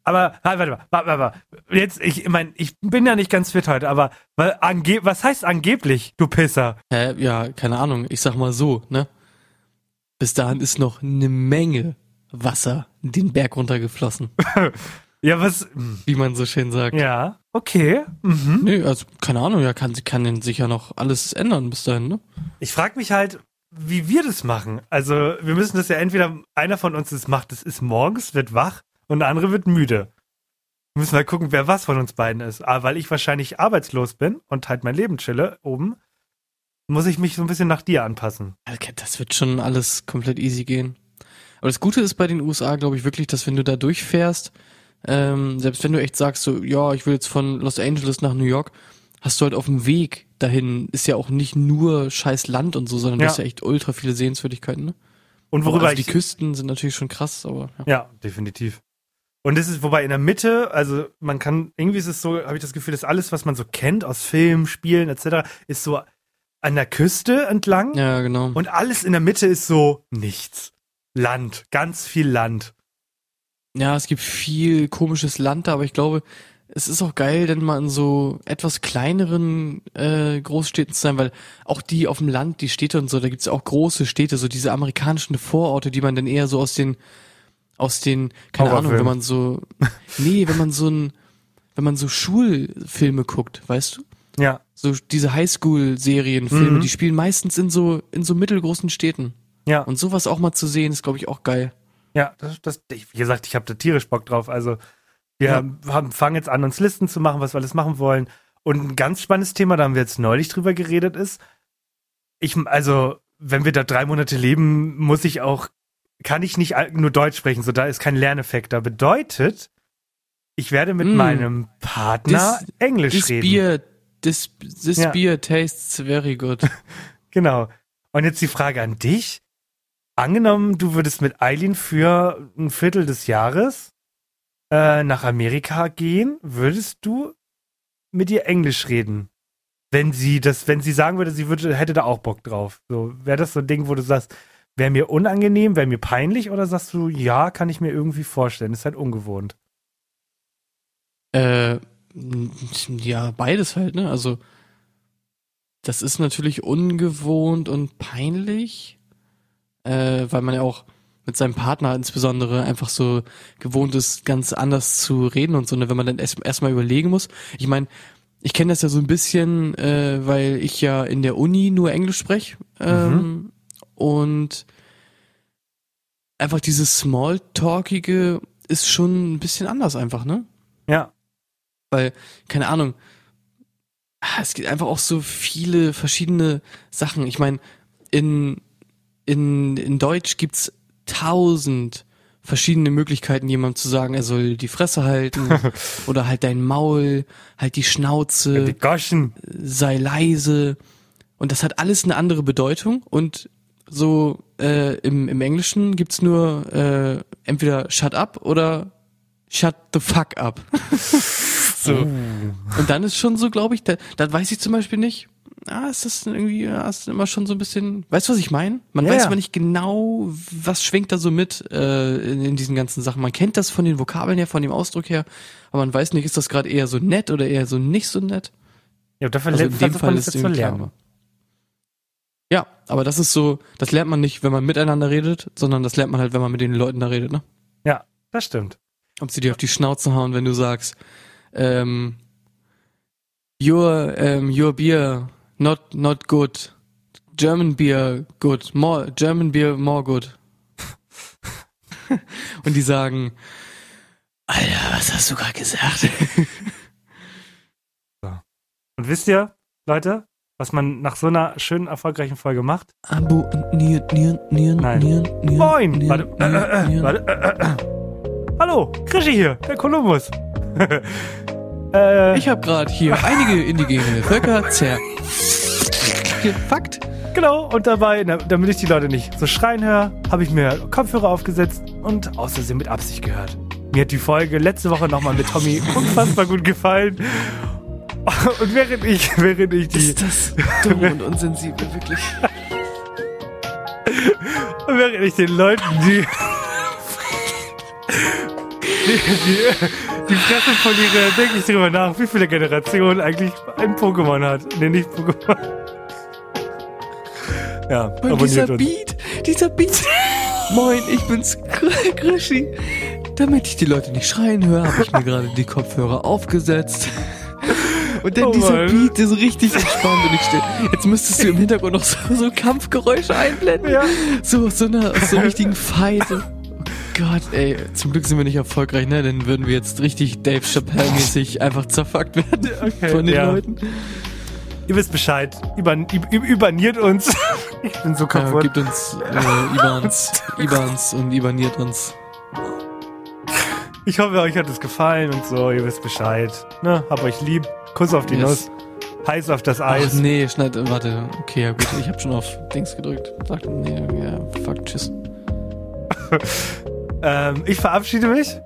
Aber, warte mal, warte, warte, warte. Jetzt, ich meine, ich bin ja nicht ganz fit heute, aber was heißt angeblich, du Pisser? Hä, ja, keine Ahnung, ich sag mal so, ne? Bis dahin ist noch eine Menge Wasser den Berg runtergeflossen, *laughs* Ja, was? hm, wie man so schön sagt. Ja, okay. Mhm. Nee, also keine Ahnung, ja, kann, kann denn sicher noch alles ändern bis dahin, ne? Ich frage mich halt, wie wir das machen. Also, wir müssen das ja entweder, einer von uns das macht, das ist morgens, wird wach und der andere wird müde. Wir müssen halt gucken, wer was von uns beiden ist. Aber weil ich wahrscheinlich arbeitslos bin und halt mein Leben chille oben, muss ich mich so ein bisschen nach dir anpassen. Okay, das wird schon alles komplett easy gehen. Aber das Gute ist bei den USA, glaube ich, wirklich, dass wenn du da durchfährst, ähm, selbst wenn du echt sagst, so, ja, ich will jetzt von Los Angeles nach New York, hast du halt auf dem Weg dahin, ist ja auch nicht nur scheiß Land und so, sondern Ja. du hast ja echt ultra viele Sehenswürdigkeiten, ne? Und worüber also die ich Küsten sind natürlich schon krass, aber ja. Ja, definitiv. Und es ist, wobei in der Mitte, also man kann, irgendwie ist es so, habe ich das Gefühl, dass alles, was man so kennt aus Filmen, Spielen etc., ist so an der Küste entlang. Ja, genau. Und alles in der Mitte ist so nichts. Land, ganz viel Land. Ja, es gibt viel komisches Land da, aber ich glaube, es ist auch geil, denn mal in so etwas kleineren äh, Großstädten zu sein, weil auch die auf dem Land, die Städte und so, da gibt's auch große Städte, so diese amerikanischen Vororte, die man dann eher so aus den, aus den, keine Ahnung, wenn man so, nee, wenn man so ein, wenn man so Schulfilme guckt, weißt du? Ja, So diese Highschool-Serienfilme, Mhm. die spielen meistens in so, in so mittelgroßen Städten. ja, Und sowas auch mal zu sehen, ist, glaube ich, auch geil. ja. Das, das, ich- wie gesagt, ich habe da tierisch Bock drauf. Also wir Ja. haben, fangen jetzt an, uns Listen zu machen, was wir alles machen wollen. Und ein ganz spannendes Thema, da haben wir jetzt neulich drüber geredet, ist, ich, also, wenn wir da drei Monate leben, muss ich auch, kann ich nicht nur Deutsch sprechen, so da ist kein Lerneffekt. Da bedeutet, ich werde mit Mm. meinem Partner This- Englisch This reden. beer, this, this Ja. beer tastes very good. *laughs* Genau. Und jetzt die Frage an dich. Angenommen, du würdest mit Eileen für ein Viertel des Jahres äh, nach Amerika gehen, würdest du mit ihr Englisch reden? Wenn sie das, wenn sie sagen würde, sie würde, hätte da auch Bock drauf. So, wäre das so ein Ding, wo du sagst, wäre mir unangenehm, wäre mir peinlich, oder sagst du, ja, kann ich mir irgendwie vorstellen, ist halt ungewohnt. äh, ja, beides halt, ne? Also, das ist natürlich ungewohnt und peinlich, äh, weil man ja auch mit seinem Partner insbesondere einfach so gewohnt ist, ganz anders zu reden und so, ne? wenn man dann erst erstmal überlegen muss. Ich meine, ich kenne das ja so ein bisschen, äh, weil ich ja in der Uni nur Englisch spreche ähm, und einfach dieses Smalltalkige ist schon ein bisschen anders einfach, ne? Ja. Weil, keine Ahnung, ah, es gibt einfach auch so viele verschiedene Sachen. Ich meine, in, in, in Deutsch gibt's tausend verschiedene Möglichkeiten, jemandem zu sagen, er soll die Fresse halten *laughs* oder halt dein Maul, halt die Schnauze, Die Goschen. sei leise. Und das hat alles eine andere Bedeutung. Und so äh, im, im Englischen gibt's nur äh, entweder shut up oder shut the fuck up. *laughs* so. Und dann ist schon so, glaube ich, da, da weiß ich zum Beispiel nicht, ah, ist das irgendwie, ja, ist immer schon so ein bisschen, weißt du, was ich meine? Man Ja, weiß aber nicht genau, was schwingt da so mit äh, in, in diesen ganzen Sachen. Man kennt das von den Vokabeln her, von dem Ausdruck her, aber man weiß nicht, ist das gerade eher so nett oder eher so nicht so nett? Ja, dafür Also in lernt dem man Fall das ist zu irgendwie lernen. Ja, aber das ist so, das lernt man nicht, wenn man miteinander redet, sondern das lernt man halt, wenn man mit den Leuten da redet, ne? Ja, das stimmt. Ob sie dir auf die Schnauze hauen, wenn du sagst, ähm, your, ähm, your beer not, not good. German beer good. More, German beer more good. *laughs* Und die sagen, Alter, was hast du gerade gesagt? *laughs* Und wisst ihr, Leute, was man nach so einer schönen, erfolgreichen Folge macht? Abonnieren, nieren, nieren, Nein. nieren, nieren. Moin! nieren, Warte, äh, äh, nieren. warte, äh, äh. Hallo, Krischi hier, der Kolumbus. *laughs* äh, Ich habe gerade hier einige indigene Völker zer... Fakt. Genau, und dabei, damit ich die Leute nicht so schreien höre, habe ich mir Kopfhörer aufgesetzt und Versehen mit Absicht gehört. Mir hat die Folge letzte Woche nochmal mit Tommy *laughs* unfassbar gut gefallen. Und während ich, während ich die, Ist das dumm und unsensibel, wirklich. und während ich den Leuten die, *laughs* die, die, die Fresse verliere, denke ich drüber nach, wie viele Generationen eigentlich ein Pokémon hat. Nee, nicht Pokémon. Ja, Und dieser uns. Beat, dieser Beat. Moin, ich bin's, Grischi. Damit ich die Leute nicht schreien höre, habe ich mir gerade die Kopfhörer aufgesetzt. Und dann Oh dieser Mann. Beat, der so richtig entspannt und ich steh, Jetzt müsstest du im Hintergrund noch so, so Kampfgeräusche einblenden. Ja. So aus so einer so richtigen Fight. Gott, ey. Zum Glück sind wir nicht erfolgreich, ne? Dann würden wir jetzt richtig Dave Chappelle-mäßig einfach zerfuckt werden *laughs* Okay, von den ja. Leuten. Ihr wisst Bescheid. Über, über, überniert uns. *laughs* Ich bin so Ja, kaputt. gibt uns äh, Ibans, *laughs* Ibans und Ibaniert uns. Ich hoffe, euch hat es gefallen und so. Ihr wisst Bescheid. Ne? Hab euch lieb. Kuss auf die Yes. Nuss. Heiß auf das Ach Eis. nee, schneid, warte. Okay, ja gut, ich hab schon auf Dings gedrückt. Sagt, nee, ja, fuck, tschüss. Ähm, ich verabschiede mich.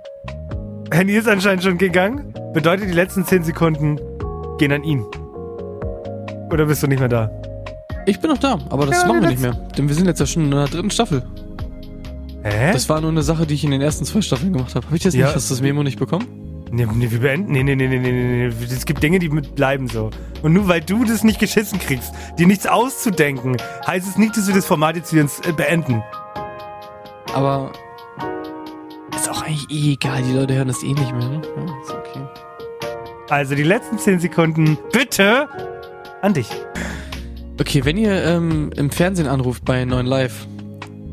Henny ist anscheinend schon gegangen. Bedeutet, die letzten 10 Sekunden gehen an ihn. Oder bist du nicht mehr da? Ich bin noch da, aber das Ja, machen wir nicht mehr. Denn wir sind jetzt ja schon in der dritten Staffel. Hä? Das war nur eine Sache, die ich in den ersten zwei Staffeln gemacht habe. Habe ich das Ja. nicht? Hast du das Memo nicht bekommen? Nee, nee, wir beenden. Nee, nee, nee, nee, nee, nee. Es gibt Dinge, die bleiben so. Und nur weil du das nicht geschissen kriegst, dir nichts auszudenken, heißt es nicht, dass wir das Format jetzt wieder äh, beenden. Aber egal. Die Leute hören das eh nicht mehr. Ne? Ja, ist okay. Also die letzten 10 Sekunden bitte an dich. Okay, wenn ihr ähm, im Fernsehen anruft bei 9 Live,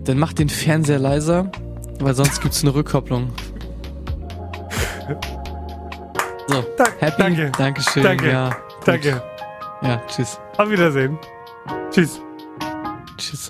dann macht den Fernseher leiser, weil sonst gibt's eine Rückkopplung. So, Da- happy. danke. Dankeschön. Danke. Ja, gut. Danke. Ja, tschüss. Auf Wiedersehen. Tschüss. Tschüss.